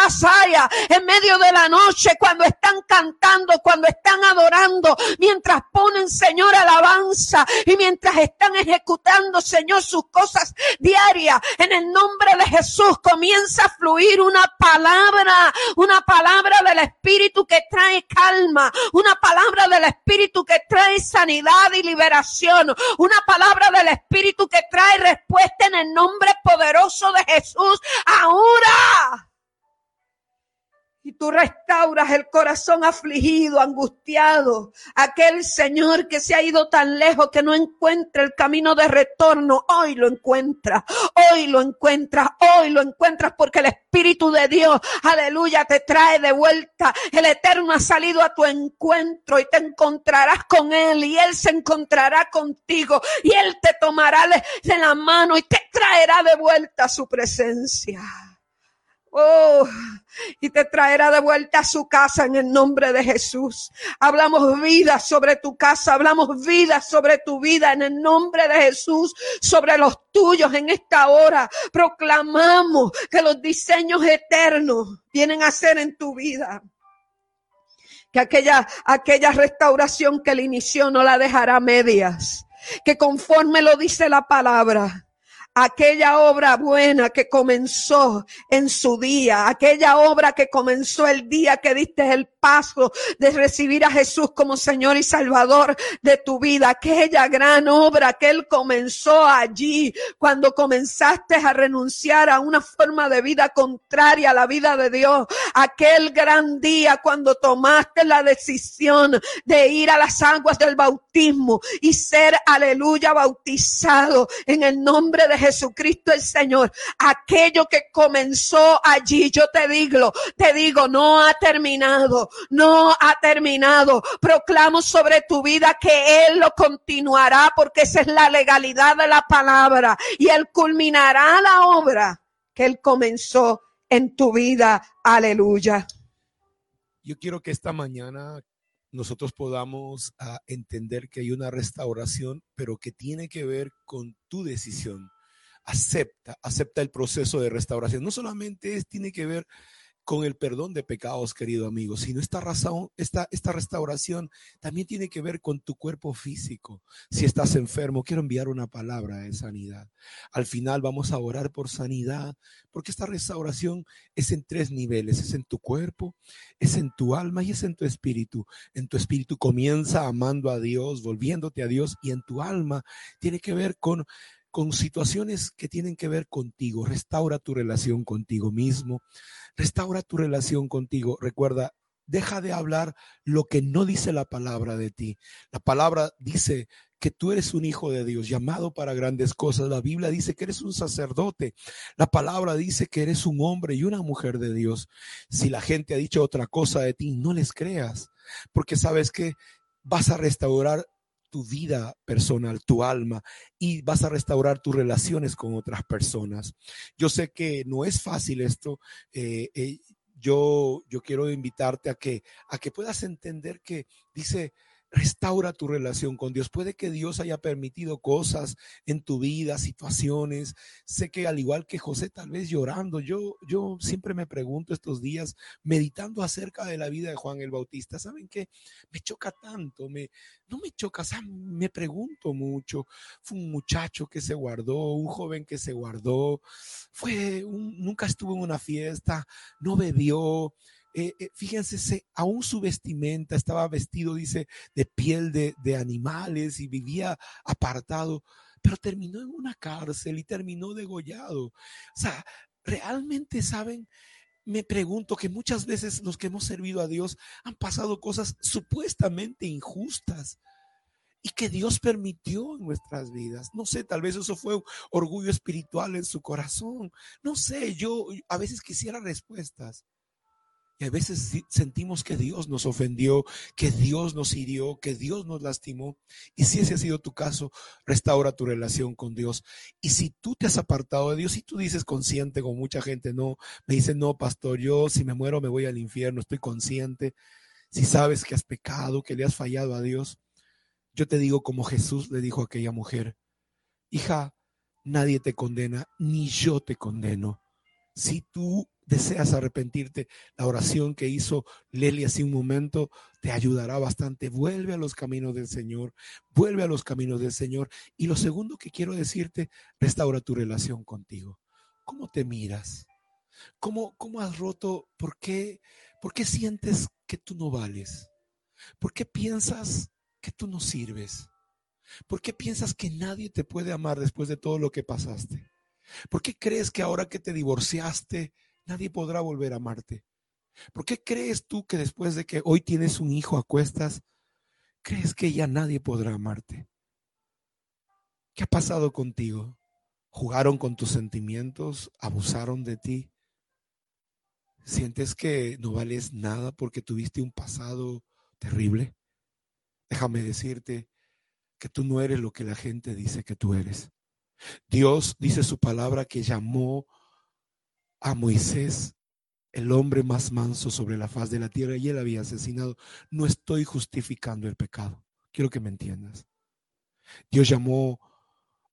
en medio de la noche, cuando están cantando, cuando están adorando, mientras ponen, Señor, alabanza y mientras están ejecutando, Señor, sus cosas diarias, en el nombre de Jesús comienza a fluir una palabra, una palabra del Espíritu que trae calma, una palabra del Espíritu que trae sanidad y liberación, una palabra del Espíritu que trae respuesta en el nombre poderoso de Jesús ahora. Tú restauras el corazón afligido, angustiado. Aquel Señor que se ha ido tan lejos que no encuentra el camino de retorno. Hoy lo encuentra. Hoy lo encuentras. Hoy lo encuentras porque el Espíritu de Dios, aleluya, te trae de vuelta. El Eterno ha salido a tu encuentro y te encontrarás con Él y Él se encontrará contigo y Él te tomará de la mano y te traerá de vuelta a su presencia. Oh, y te traerá de vuelta a su casa en el nombre de Jesús. Hablamos vida sobre tu casa, hablamos vida sobre tu vida en el nombre de Jesús, sobre los tuyos en esta hora. Proclamamos que los diseños eternos vienen a ser en tu vida. Que aquella, aquella restauración que él inició no la dejará medias. Que conforme lo dice la palabra, aquella obra buena que comenzó en su día, aquella obra que comenzó el día que diste el paso de recibir a Jesús como Señor y Salvador de tu vida, aquella gran obra que Él comenzó allí cuando comenzaste a renunciar a una forma de vida contraria a la vida de Dios, aquel gran día cuando tomaste la decisión de ir a las aguas del bautismo y ser, aleluya, bautizado en el nombre de Jesucristo el Señor, aquello que comenzó allí, yo te digo, te digo, no ha terminado, no ha terminado. Proclamo sobre tu vida que Él lo continuará porque esa es la legalidad de la palabra y Él culminará la obra que Él comenzó en tu vida. Aleluya. Yo quiero que esta mañana nosotros podamos uh, entender que hay una restauración, pero que tiene que ver con tu decisión acepta, acepta el proceso de restauración. No solamente es, tiene que ver con el perdón de pecados, querido amigo, sino esta razón, esta, esta restauración también tiene que ver con tu cuerpo físico. Si estás enfermo, quiero enviar una palabra de sanidad. Al final vamos a orar por sanidad, porque esta restauración es en tres niveles, es en tu cuerpo, es en tu alma y es en tu espíritu. En tu espíritu comienza amando a Dios, volviéndote a Dios y en tu alma tiene que ver con con situaciones que tienen que ver contigo. Restaura tu relación contigo mismo. Restaura tu relación contigo. Recuerda, deja de hablar lo que no dice la palabra de ti. La palabra dice que tú eres un hijo de Dios, llamado para grandes cosas. La Biblia dice que eres un sacerdote. La palabra dice que eres un hombre y una mujer de Dios. Si la gente ha dicho otra cosa de ti, no les creas, porque sabes que vas a restaurar tu vida personal, tu alma, y vas a restaurar tus relaciones con otras personas. Yo sé que no es fácil esto. Eh, eh, yo, yo quiero invitarte a que, a que puedas entender que dice, Restaura tu relación con Dios. Puede que Dios haya permitido cosas en tu vida, situaciones. Sé que al igual que José, tal vez llorando, yo, yo siempre me pregunto estos días, meditando acerca de la vida de Juan el Bautista, ¿saben qué? Me choca tanto, me, no me choca, me pregunto mucho. Fue un muchacho que se guardó, un joven que se guardó, fue un, nunca estuvo en una fiesta, no bebió, eh, eh, fíjense, aún su vestimenta estaba vestido, dice, de piel de, de animales y vivía apartado, pero terminó en una cárcel y terminó degollado. O sea, realmente saben, me pregunto que muchas veces los que hemos servido a Dios han pasado cosas supuestamente injustas y que Dios permitió en nuestras vidas. No sé, tal vez eso fue orgullo espiritual en su corazón. No sé, yo a veces quisiera respuestas. A veces sentimos que Dios nos ofendió, que Dios nos hirió, que Dios nos lastimó. Y si ese ha sido tu caso, restaura tu relación con Dios. Y si tú te has apartado de Dios, y tú dices consciente, con mucha gente no, me dice, no, pastor, yo si me muero me voy al infierno, estoy consciente. Si sabes que has pecado, que le has fallado a Dios, yo te digo como Jesús le dijo a aquella mujer, hija, nadie te condena, ni yo te condeno. Si tú deseas arrepentirte, la oración que hizo Leli hace un momento te ayudará bastante. Vuelve a los caminos del Señor, vuelve a los caminos del Señor. Y lo segundo que quiero decirte, restaura tu relación contigo. ¿Cómo te miras? ¿Cómo, cómo has roto? ¿Por qué, ¿Por qué sientes que tú no vales? ¿Por qué piensas que tú no sirves? ¿Por qué piensas que nadie te puede amar después de todo lo que pasaste? ¿Por qué crees que ahora que te divorciaste, nadie podrá volver a amarte. ¿Por qué crees tú que después de que hoy tienes un hijo a cuestas, crees que ya nadie podrá amarte? ¿Qué ha pasado contigo? ¿Jugaron con tus sentimientos? ¿Abusaron de ti? ¿Sientes que no vales nada porque tuviste un pasado terrible? Déjame decirte que tú no eres lo que la gente dice que tú eres. Dios dice su palabra que llamó a Moisés el hombre más manso sobre la faz de la tierra y él había asesinado. No estoy justificando el pecado. Quiero que me entiendas. Dios llamó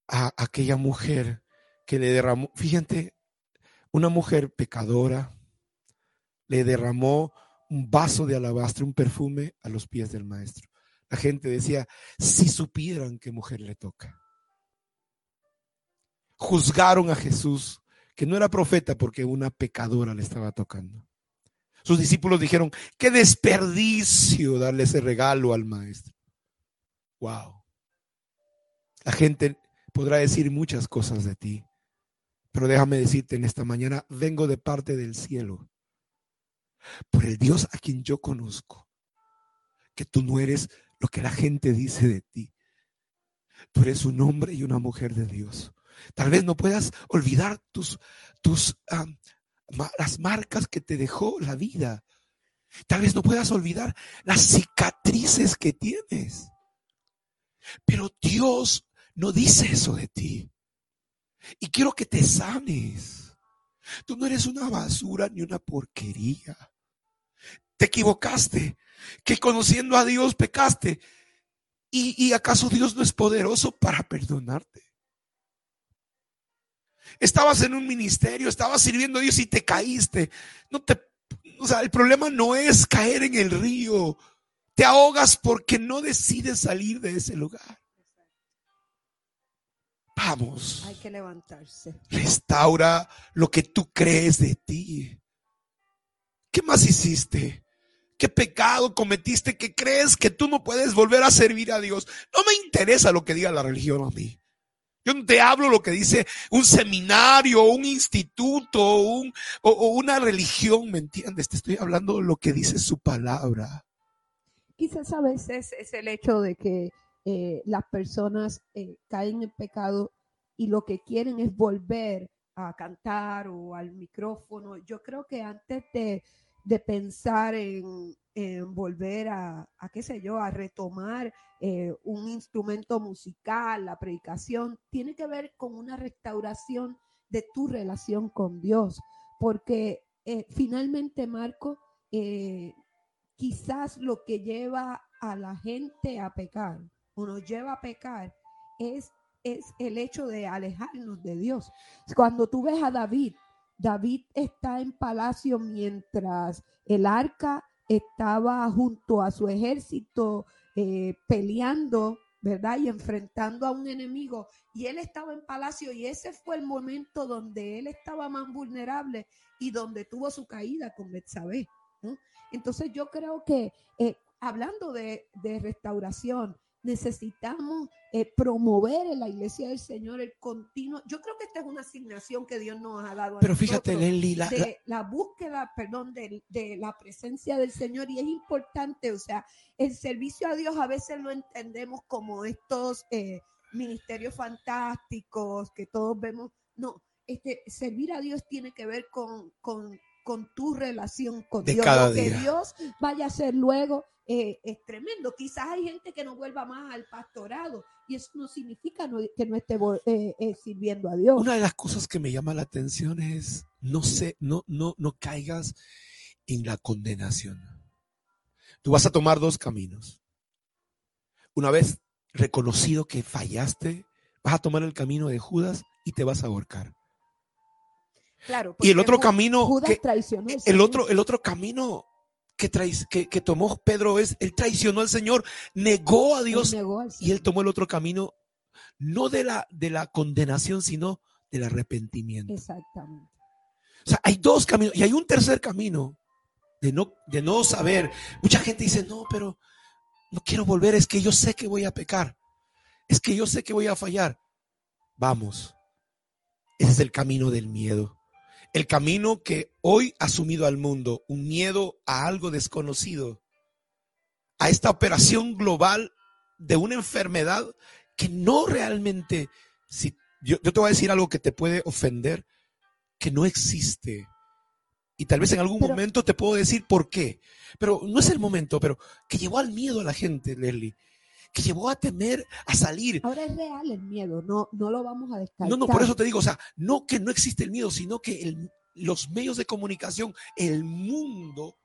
a aquella mujer que le derramó, fíjate, una mujer pecadora, le derramó un vaso de alabastre, un perfume a los pies del maestro. La gente decía, si supieran qué mujer le toca. Juzgaron a Jesús, que no era profeta porque una pecadora le estaba tocando. Sus discípulos dijeron, qué desperdicio darle ese regalo al maestro. Wow. La gente podrá decir muchas cosas de ti, pero déjame decirte en esta mañana, vengo de parte del cielo, por el Dios a quien yo conozco, que tú no eres lo que la gente dice de ti. Tú eres un hombre y una mujer de Dios. Tal vez no puedas olvidar tus, tus, las marcas que te dejó la vida. Tal vez no puedas olvidar las cicatrices que tienes. Pero Dios no dice eso de ti. Y quiero que te sanes. Tú no eres una basura ni una porquería. Te equivocaste, que conociendo a Dios pecaste. ¿Y, y acaso Dios no es poderoso para perdonarte? Estabas en un ministerio, estabas sirviendo a Dios y te caíste. No te, o sea, el problema no es caer en el río. Te ahogas porque no decides salir de ese lugar. Vamos. Hay que levantarse. Restaura lo que tú crees de ti. ¿Qué más hiciste? ¿Qué pecado cometiste que crees que tú no puedes volver a servir a Dios? No me interesa lo que diga la religión a mí. Yo no te hablo lo que dice un seminario, un instituto, un, o, una religión, ¿me entiendes? Te estoy hablando lo que dice su palabra. Quizás a veces es el hecho de que eh, las personas eh, caen en pecado y lo que quieren es volver a cantar o al micrófono. Yo creo que antes de, pensar en, volver a, qué sé yo, a retomar eh, un instrumento musical, la predicación, tiene que ver con una restauración de tu relación con Dios. Porque finalmente, Marco, quizás lo que lleva a la gente a pecar nos lleva a pecar es, es el hecho de alejarnos de Dios. Cuando tú ves a David, David está en palacio mientras el arca estaba junto a su ejército eh, peleando, ¿verdad? Y enfrentando a un enemigo. Y él estaba en palacio y ese fue el momento donde él estaba más vulnerable y donde tuvo su caída con Betsabé. Entonces yo creo que eh, hablando de, de restauración, necesitamos eh, promover en la iglesia del Señor el continuo. Yo creo que esta es una asignación que Dios nos ha dado. Pero fíjate, Lenny, la, la, búsqueda, perdón, de, de, la presencia del Señor y es importante, o sea, el servicio a Dios a veces lo entendemos como estos eh, ministerios fantásticos que todos vemos. No, este, servir a Dios tiene que ver con, con, con tu relación con Dios. Lo que Dios vaya a hacer luego eh, es tremendo. Quizás hay gente que no vuelva más al pastorado y eso no significa que no esté eh, eh, sirviendo a Dios. Una de las cosas que me llama la atención es no sé, no, no, no caigas en la condenación. Tú vas a tomar dos caminos. Una vez reconocido que fallaste, vas a tomar el camino de Judas y te vas a ahorcar. Claro, y el otro camino, el otro, el otro camino que, que, tomó Pedro es, él traicionó al Señor, negó a Dios y él tomó el otro camino, no de la, de la condenación, sino del arrepentimiento. Exactamente. O sea, hay dos caminos y hay un tercer camino de no, de no saber. Mucha gente dice, no, pero no quiero volver, es que yo sé que voy a pecar, es que yo sé que voy a fallar. Vamos, ese es el camino del miedo el camino que hoy ha sumido al mundo, un miedo a algo desconocido, a esta operación global de una enfermedad que no realmente, si, yo, te voy a decir algo que te puede ofender, que no existe. Y tal vez en algún momento te puedo decir por qué. Pero no es el momento, pero que llevó al miedo a la gente, Leslie que llevó a temer a salir. Ahora es real el miedo, no, no lo vamos a descartar. No, no, por eso te digo, o sea, no que no existe el miedo, sino que los medios de comunicación, el mundo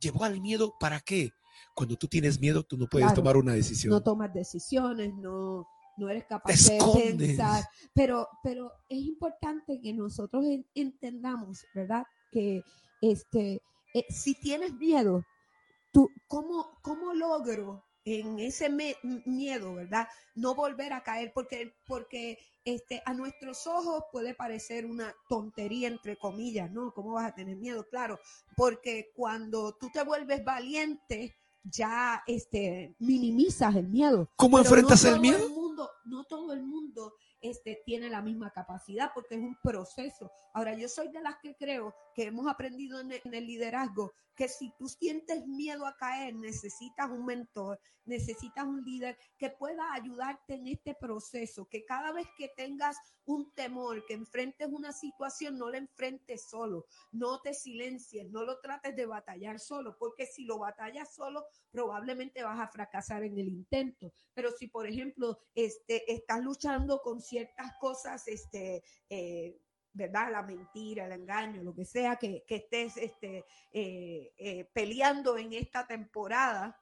llevó al miedo para qué? Cuando tú tienes miedo, tú no puedes Claro. tomar una decisión. no tomas decisiones, no, no eres capaz Te de pensar. Pero, pero es importante que nosotros en- entendamos, ¿verdad? Que este, eh, si tienes miedo, tú, ¿cómo, cómo logro en ese miedo, ¿verdad? No volver a caer, porque, porque este, a nuestros ojos puede parecer una tontería, entre comillas, ¿no? ¿Cómo vas a tener miedo? Claro, porque cuando tú te vuelves valiente, ya este, minimizas el miedo. ¿Cómo Pero enfrentas no el miedo? mundo, no todo el mundo este, tiene la misma capacidad porque es un proceso. Ahora, yo soy de las que creo que hemos aprendido en el, en el liderazgo que si tú sientes miedo a caer, necesitas un mentor, necesitas un líder que pueda ayudarte en este proceso, que cada vez que tengas un temor, que enfrentes una situación, no la enfrentes solo, no te silencies, no lo trates de batallar solo, porque si lo batallas solo, probablemente vas a fracasar en el intento. Pero si, por ejemplo, este, estás luchando con ciertas cosas, este, eh, ¿verdad? La mentira, el engaño, lo que sea que, que estés este, eh, eh, peleando en esta temporada.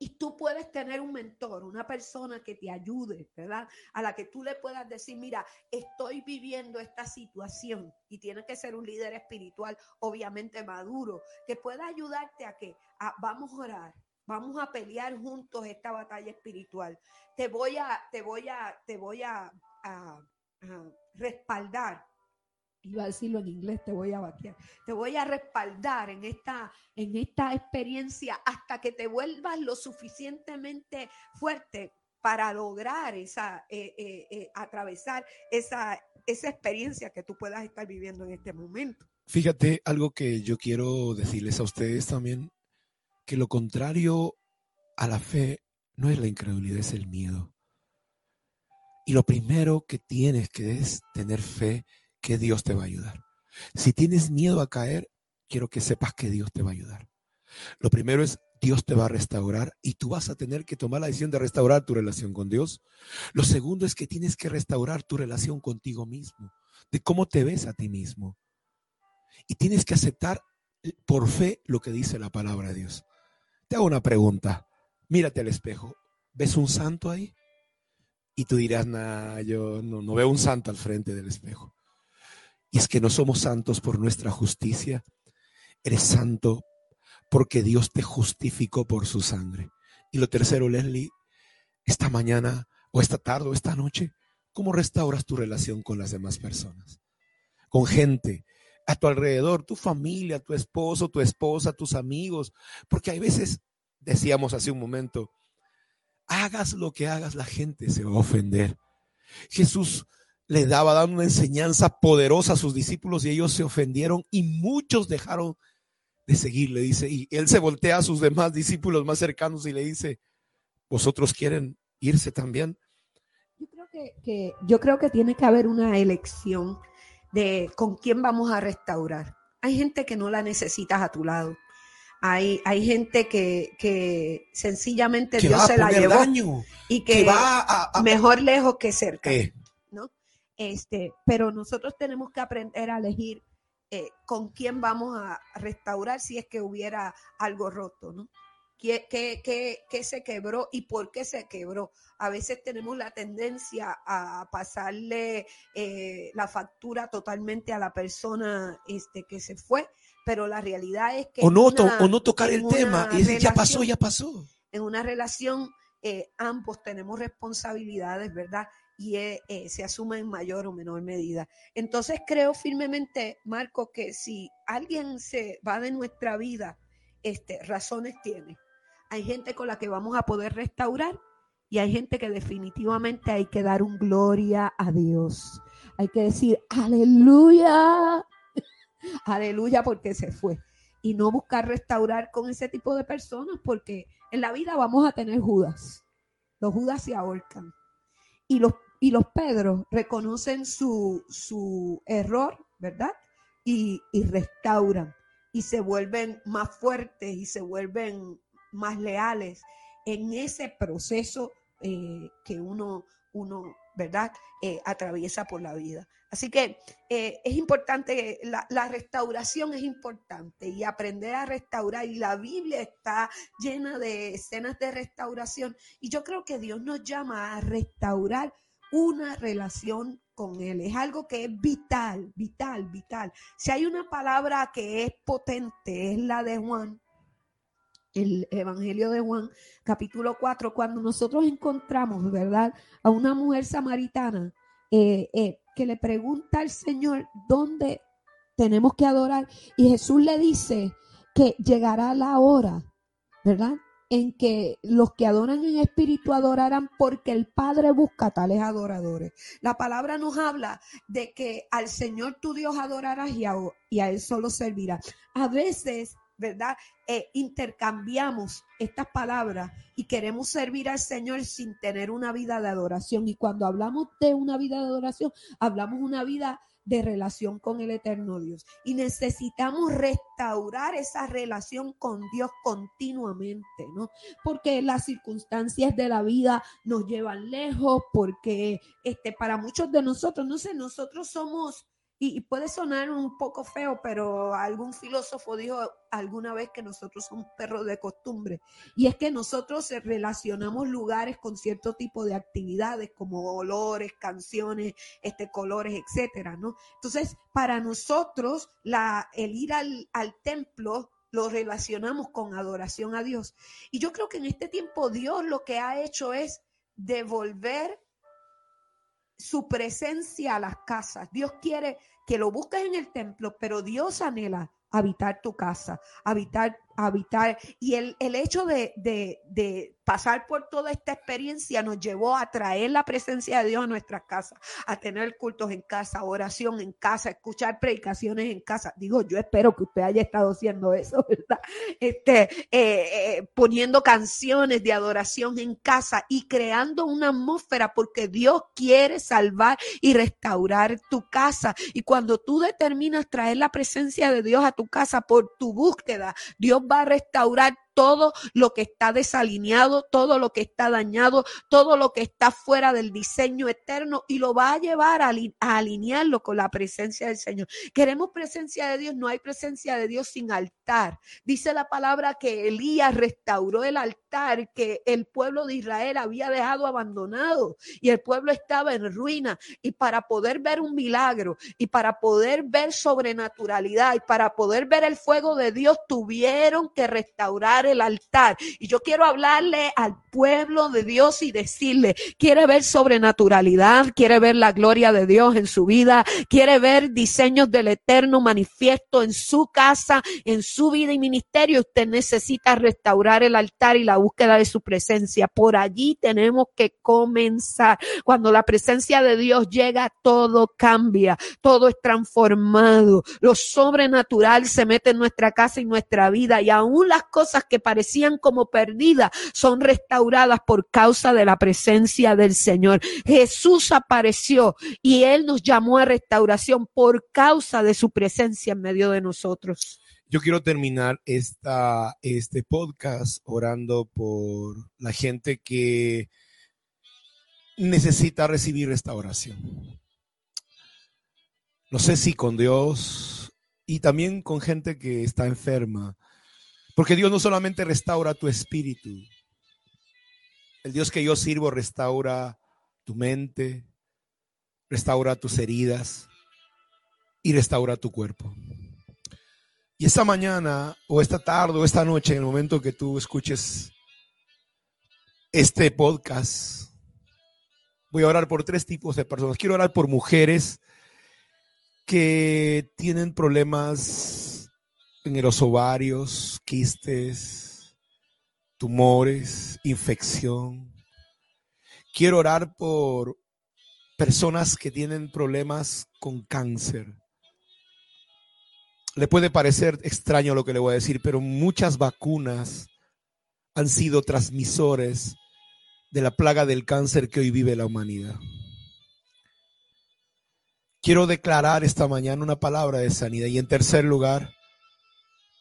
Y tú puedes tener un mentor, una persona que te ayude, ¿verdad? A la que tú le puedas decir, mira, estoy viviendo esta situación y tiene que ser un líder espiritual, obviamente maduro, que pueda ayudarte a que a- vamos a orar, vamos a pelear juntos esta batalla espiritual. Te voy a, te voy a, te voy a, respaldar. Iba a decirlo en inglés, te voy a vaquear. Te voy a respaldar en esta, en esta experiencia hasta que te vuelvas lo suficientemente fuerte para lograr esa, eh, eh, eh, atravesar esa, esa experiencia que tú puedas estar viviendo en este momento. Fíjate, algo que yo quiero decirles a ustedes también, que lo contrario a la fe no es la incredulidad, es el miedo. Y lo primero que tienes que es tener fe que Dios te va a ayudar. Si tienes miedo a caer, quiero que sepas que Dios te va a ayudar. Lo primero es Dios te va a restaurar y tú vas a tener que tomar la decisión de restaurar tu relación con Dios. Lo segundo es que tienes que restaurar tu relación contigo mismo, de cómo te ves a ti mismo. Y tienes que aceptar por fe lo que dice la palabra de Dios. Te hago una pregunta. Mírate al espejo. ¿Ves un santo ahí? Y tú dirás, nah, yo no, no veo un santo al frente del espejo. Y es que no somos santos por nuestra justicia. Eres santo porque Dios te justificó por su sangre. Y lo tercero, Leslie, esta mañana o esta tarde o esta noche, ¿cómo restauras tu relación con las demás personas? Con gente a tu alrededor, tu familia, tu esposo, tu esposa, tus amigos, porque hay veces, decíamos hace un momento, hagas lo que hagas, la gente se va a ofender. Jesús le daba dando una enseñanza poderosa a sus discípulos y ellos se ofendieron y muchos dejaron de seguirle, dice, y él se voltea a sus demás discípulos más cercanos y le dice, ¿vosotros quieren irse también? Yo creo que, que- yo creo que tiene que haber una elección de con quién vamos a restaurar. Hay gente que no la necesitas a tu lado. Hay, hay gente que, que sencillamente Que Dios se la llevó daño, y que que va a... a- mejor lejos que cerca. Eh, ¿no? Este, pero nosotros tenemos que aprender a elegir eh, con quién vamos a restaurar si es que hubiera algo roto, ¿no? ¿Qué, qué- qué- qué se quebró y por qué se quebró? A veces tenemos la tendencia a pasarle eh, la factura totalmente a la persona este, que se fue, pero la realidad es que o, no, en to- una- o no tocar el tema y decir, ya pasó, ya pasó. en una relación eh, ambos tenemos responsabilidades, ¿verdad? Y eh, se asumen en mayor o menor medida. Entonces creo firmemente, Marco, que si alguien se va de nuestra vida, este, razones tiene. Hay gente con la que vamos a poder restaurar y hay gente que definitivamente hay que dar un gloria a Dios. Hay que decir, aleluya, aleluya porque se fue. Y no buscar restaurar con ese tipo de personas porque en la vida vamos a tener Judas. Los Judas se ahorcan. Y los, y los Pedros reconocen su, su error, ¿verdad? Y, y restauran. Y se vuelven más fuertes y se vuelven más leales en ese proceso eh, que uno, uno ¿verdad? Eh, atraviesa por la vida. Así que eh, es importante, la, la, restauración es importante y aprender a restaurar. Y la Biblia está llena de escenas de restauración. Y yo creo que Dios nos llama a restaurar una relación con Él. Es algo que es vital, vital, vital. Si hay una palabra que es potente, es la de Juan el Evangelio de Juan, capítulo 4, cuando nosotros encontramos, ¿verdad?, a una mujer samaritana eh, eh, que le pregunta al Señor dónde tenemos que adorar. Y Jesús le dice que llegará la hora, ¿verdad? En que los que adoran en espíritu adorarán porque el Padre busca tales adoradores. La palabra nos habla de que al Señor tu Dios adorarás y a, y a Él solo servirás. A veces ¿verdad? Eh, intercambiamos estas palabras y queremos servir al Señor sin tener una vida de adoración. Y cuando hablamos de una vida de adoración, hablamos una vida de relación con el eterno Dios. Y necesitamos restaurar esa relación con Dios continuamente, ¿no? Porque las circunstancias de la vida nos llevan lejos, porque este, para muchos de nosotros, no sé, nosotros somos y, puede sonar un poco feo, pero algún filósofo dijo alguna vez que nosotros somos perros de costumbre. Y es que nosotros relacionamos lugares con cierto tipo de actividades como olores, canciones, este, colores, etcétera, ¿no? Entonces, para nosotros, la, el ir al, al templo lo relacionamos con adoración a Dios. Y yo creo que en este tiempo Dios lo que ha hecho es devolver su presencia a las casas. Dios quiere que lo busques en el templo, pero Dios anhela habitar tu casa, habitar, habitar. Y el, el hecho de, de, de pasar por toda esta experiencia nos llevó a traer la presencia de Dios a nuestras casas, a tener cultos en casa, oración en casa, escuchar predicaciones en casa. Digo, yo espero que usted haya estado haciendo eso, ¿verdad? Este, eh, eh, poniendo canciones de adoración en casa y creando una atmósfera porque Dios quiere salvar y restaurar tu casa. Y cuando tú determinas traer la presencia de Dios a tu casa por tu búsqueda, Dios va a restaurar todo lo que está desalineado, todo lo que está dañado, todo lo que está fuera del diseño eterno y lo va a llevar a, alinearlo con la presencia del Señor. Queremos presencia de Dios, no hay presencia de Dios sin altar. Dice la palabra que Elías restauró el altar que el pueblo de Israel había dejado abandonado y el pueblo estaba en ruina y para poder ver un milagro y para poder ver sobrenaturalidad y para poder ver el fuego de Dios tuvieron que restaurar el altar. Y yo quiero hablarle al pueblo de Dios y decirle, quiere ver sobrenaturalidad, quiere ver la gloria de Dios en su vida, quiere ver diseños del eterno manifiesto en su casa, en su vida y ministerio. Usted necesita restaurar el altar y la búsqueda de su presencia. Por allí tenemos que comenzar. Cuando la presencia de Dios llega, todo cambia, todo es transformado. Lo sobrenatural se mete en nuestra casa y nuestra vida y aún las cosas que parecían como perdidas son restauradas por causa de la presencia del Señor. Jesús apareció y Él nos llamó a restauración por causa de su presencia en medio de nosotros. Yo quiero terminar esta, este podcast orando por la gente que necesita recibir restauración. No sé si con Dios y también con gente que está enferma, porque Dios no solamente restaura tu espíritu, el Dios que yo sirvo restaura tu mente, restaura tus heridas y restaura tu cuerpo. Y esta mañana o esta tarde o esta noche, en el momento que tú escuches este podcast, voy a orar por tres tipos de personas. Quiero orar por mujeres que tienen problemas en los ovarios, quistes, tumores, infección. Quiero orar por personas que tienen problemas con cáncer. Le puede parecer extraño lo que le voy a decir, pero muchas vacunas han sido transmisores de la plaga del cáncer que hoy vive la humanidad. Quiero declarar esta mañana una palabra de sanidad. Y en tercer lugar,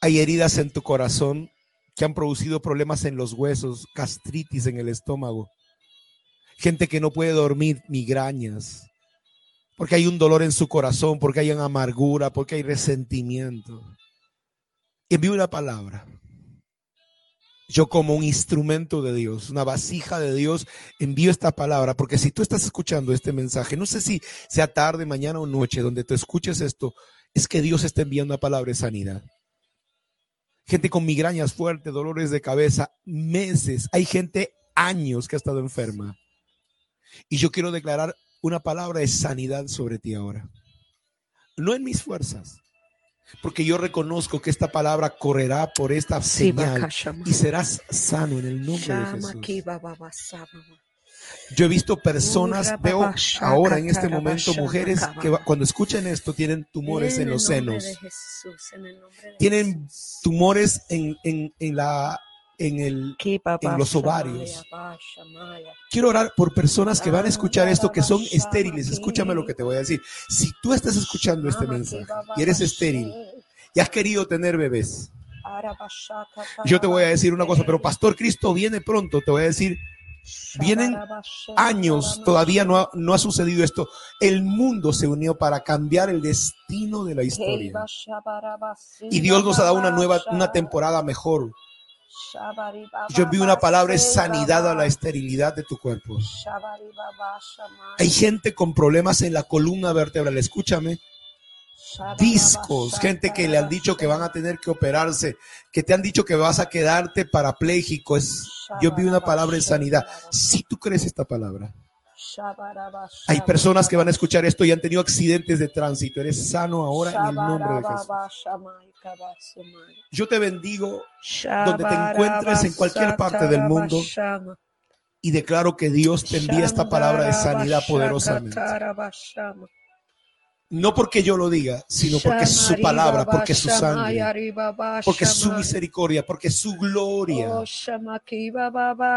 hay heridas en tu corazón que han producido problemas en los huesos, gastritis en el estómago. gente que no puede dormir, migrañas, porque hay un dolor en su corazón, porque hay una amargura, porque hay resentimiento. Envío una palabra. Yo como un instrumento de Dios, una vasija de Dios, envío esta palabra, porque si tú estás escuchando este mensaje, no sé si sea tarde, mañana o noche, donde te escuches esto, es que Dios está enviando una palabra de sanidad. Gente con migrañas fuertes, dolores de cabeza, meses. Hay gente años que ha estado enferma. Y yo quiero declarar una palabra de sanidad sobre ti ahora. No en mis fuerzas, porque yo reconozco que esta palabra correrá por esta señal y serás sano en el nombre de Jesús. Yo he visto personas, veo ahora en este momento mujeres que cuando escuchan esto tienen tumores en los senos, tienen tumores en, en, en la en, el, en los ovarios. Quiero orar por personas que van a escuchar esto que son estériles. Escúchame lo que te voy a decir. Si tú estás escuchando este mensaje y eres estéril y has querido tener bebés, yo te voy a decir una cosa, pero Pastor Cristo viene pronto, te voy a decir, vienen años, todavía no ha, no ha sucedido esto. El mundo se unió para cambiar el destino de la historia. Y Dios nos ha dado una nueva, una temporada mejor. Yo envío una palabra sanidad a la esterilidad de tu cuerpo. Hay gente con problemas en la columna vertebral, escúchame. Discos, gente que le han dicho que van a tener que operarse, que te han dicho que vas a quedarte parapléjico. Es, yo envío una palabra de sanidad. Si tú crees esta palabra, hay personas que van a escuchar esto y han tenido accidentes de tránsito. Eres sano ahora en el nombre de Jesús. Yo te bendigo donde te encuentres en cualquier parte del mundo y declaro que Dios te envía esta palabra de sanidad poderosamente. No porque yo lo diga, sino porque es su palabra, porque es su sangre, porque es su misericordia, porque es su gloria Oh,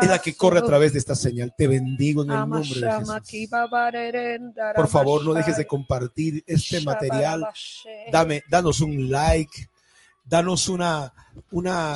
es la que corre a través de esta señal. Te bendigo en el nombre de Jesús. Por favor, no dejes de compartir este material. Dame, danos un like, danos una, una,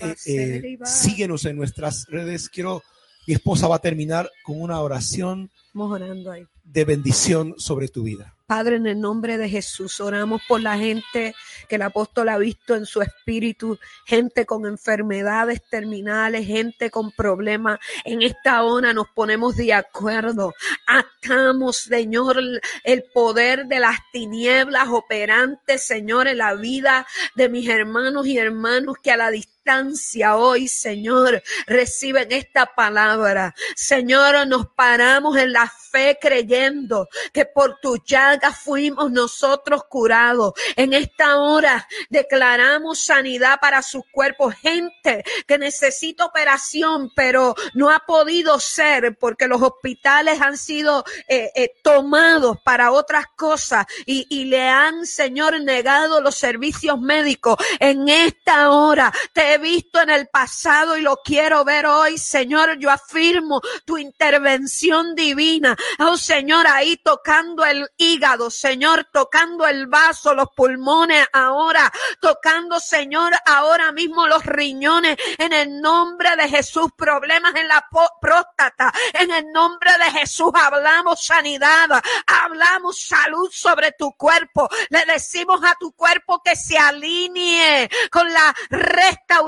eh, eh, síguenos en nuestras redes. Quiero, mi esposa va a terminar con una oración orando ahí. de bendición sobre tu vida. Padre, en el nombre de Jesús, oramos por la gente que el apóstol ha visto en su espíritu, gente con enfermedades terminales, gente con problemas. En esta hora nos ponemos de acuerdo. Atamos, Señor, el poder de las tinieblas operantes, Señor, en la vida de mis hermanos y hermanos que a la distancia hoy, Señor, reciben esta palabra. Señor, nos paramos en la fe creyendo que por tu llaga fuimos nosotros curados. En esta hora declaramos sanidad para sus cuerpos. Gente que necesita operación, pero no ha podido ser porque los hospitales han sido eh, eh, tomados para otras cosas y, y le han, Señor, negado los servicios médicos. En esta hora te visto en el pasado y lo quiero ver hoy, Señor. Yo afirmo tu intervención divina. Oh, Señor, ahí tocando el hígado, Señor, tocando el vaso, los pulmones, ahora tocando, Señor, ahora mismo los riñones, en el nombre de Jesús, problemas en la próstata, en el nombre de Jesús hablamos sanidad, hablamos salud sobre tu cuerpo, le decimos a tu cuerpo que se alinee con la restauración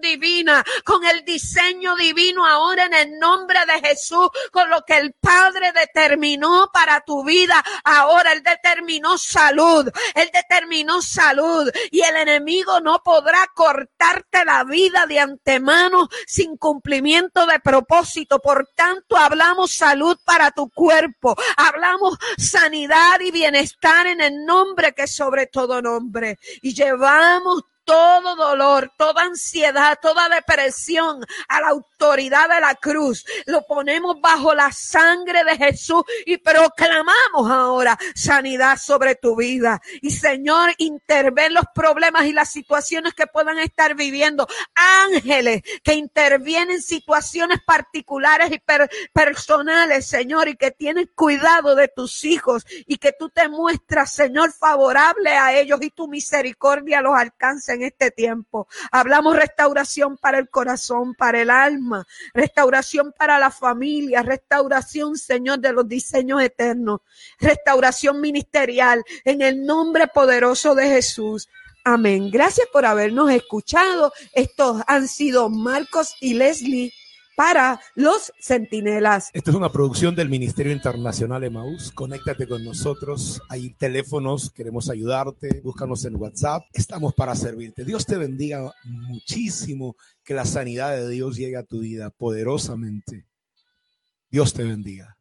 divina, con el diseño divino ahora en el nombre de Jesús, con lo que el Padre determinó para tu vida. Ahora Él determinó salud, Él determinó salud y el enemigo no podrá cortarte la vida de antemano sin cumplimiento de propósito. Por tanto, hablamos salud para tu cuerpo, hablamos sanidad y bienestar en el nombre que sobre todo nombre y llevamos todo dolor, toda ansiedad, toda depresión a la autoridad de la cruz. Lo ponemos bajo la sangre de Jesús y proclamamos ahora sanidad sobre tu vida. Y Señor, interven los problemas y las situaciones que puedan estar viviendo. Ángeles que intervienen en situaciones particulares y per- personales, Señor, y que tienen cuidado de tus hijos y que tú te muestras, Señor, favorable a ellos y tu misericordia los alcance en este tiempo. Hablamos restauración para el corazón, para el alma, restauración para la familia, restauración, Señor, de los diseños eternos, restauración ministerial en el nombre poderoso de Jesús. Amén. Gracias por habernos escuchado. Estos han sido Marcos y Leslie para los centinelas. Esta es una producción del Ministerio Internacional Emaús. Conéctate con nosotros. Hay teléfonos, queremos ayudarte. Búscanos en WhatsApp. Estamos para servirte. Dios te bendiga muchísimo. Que la sanidad de Dios llegue a tu vida poderosamente. Dios te bendiga.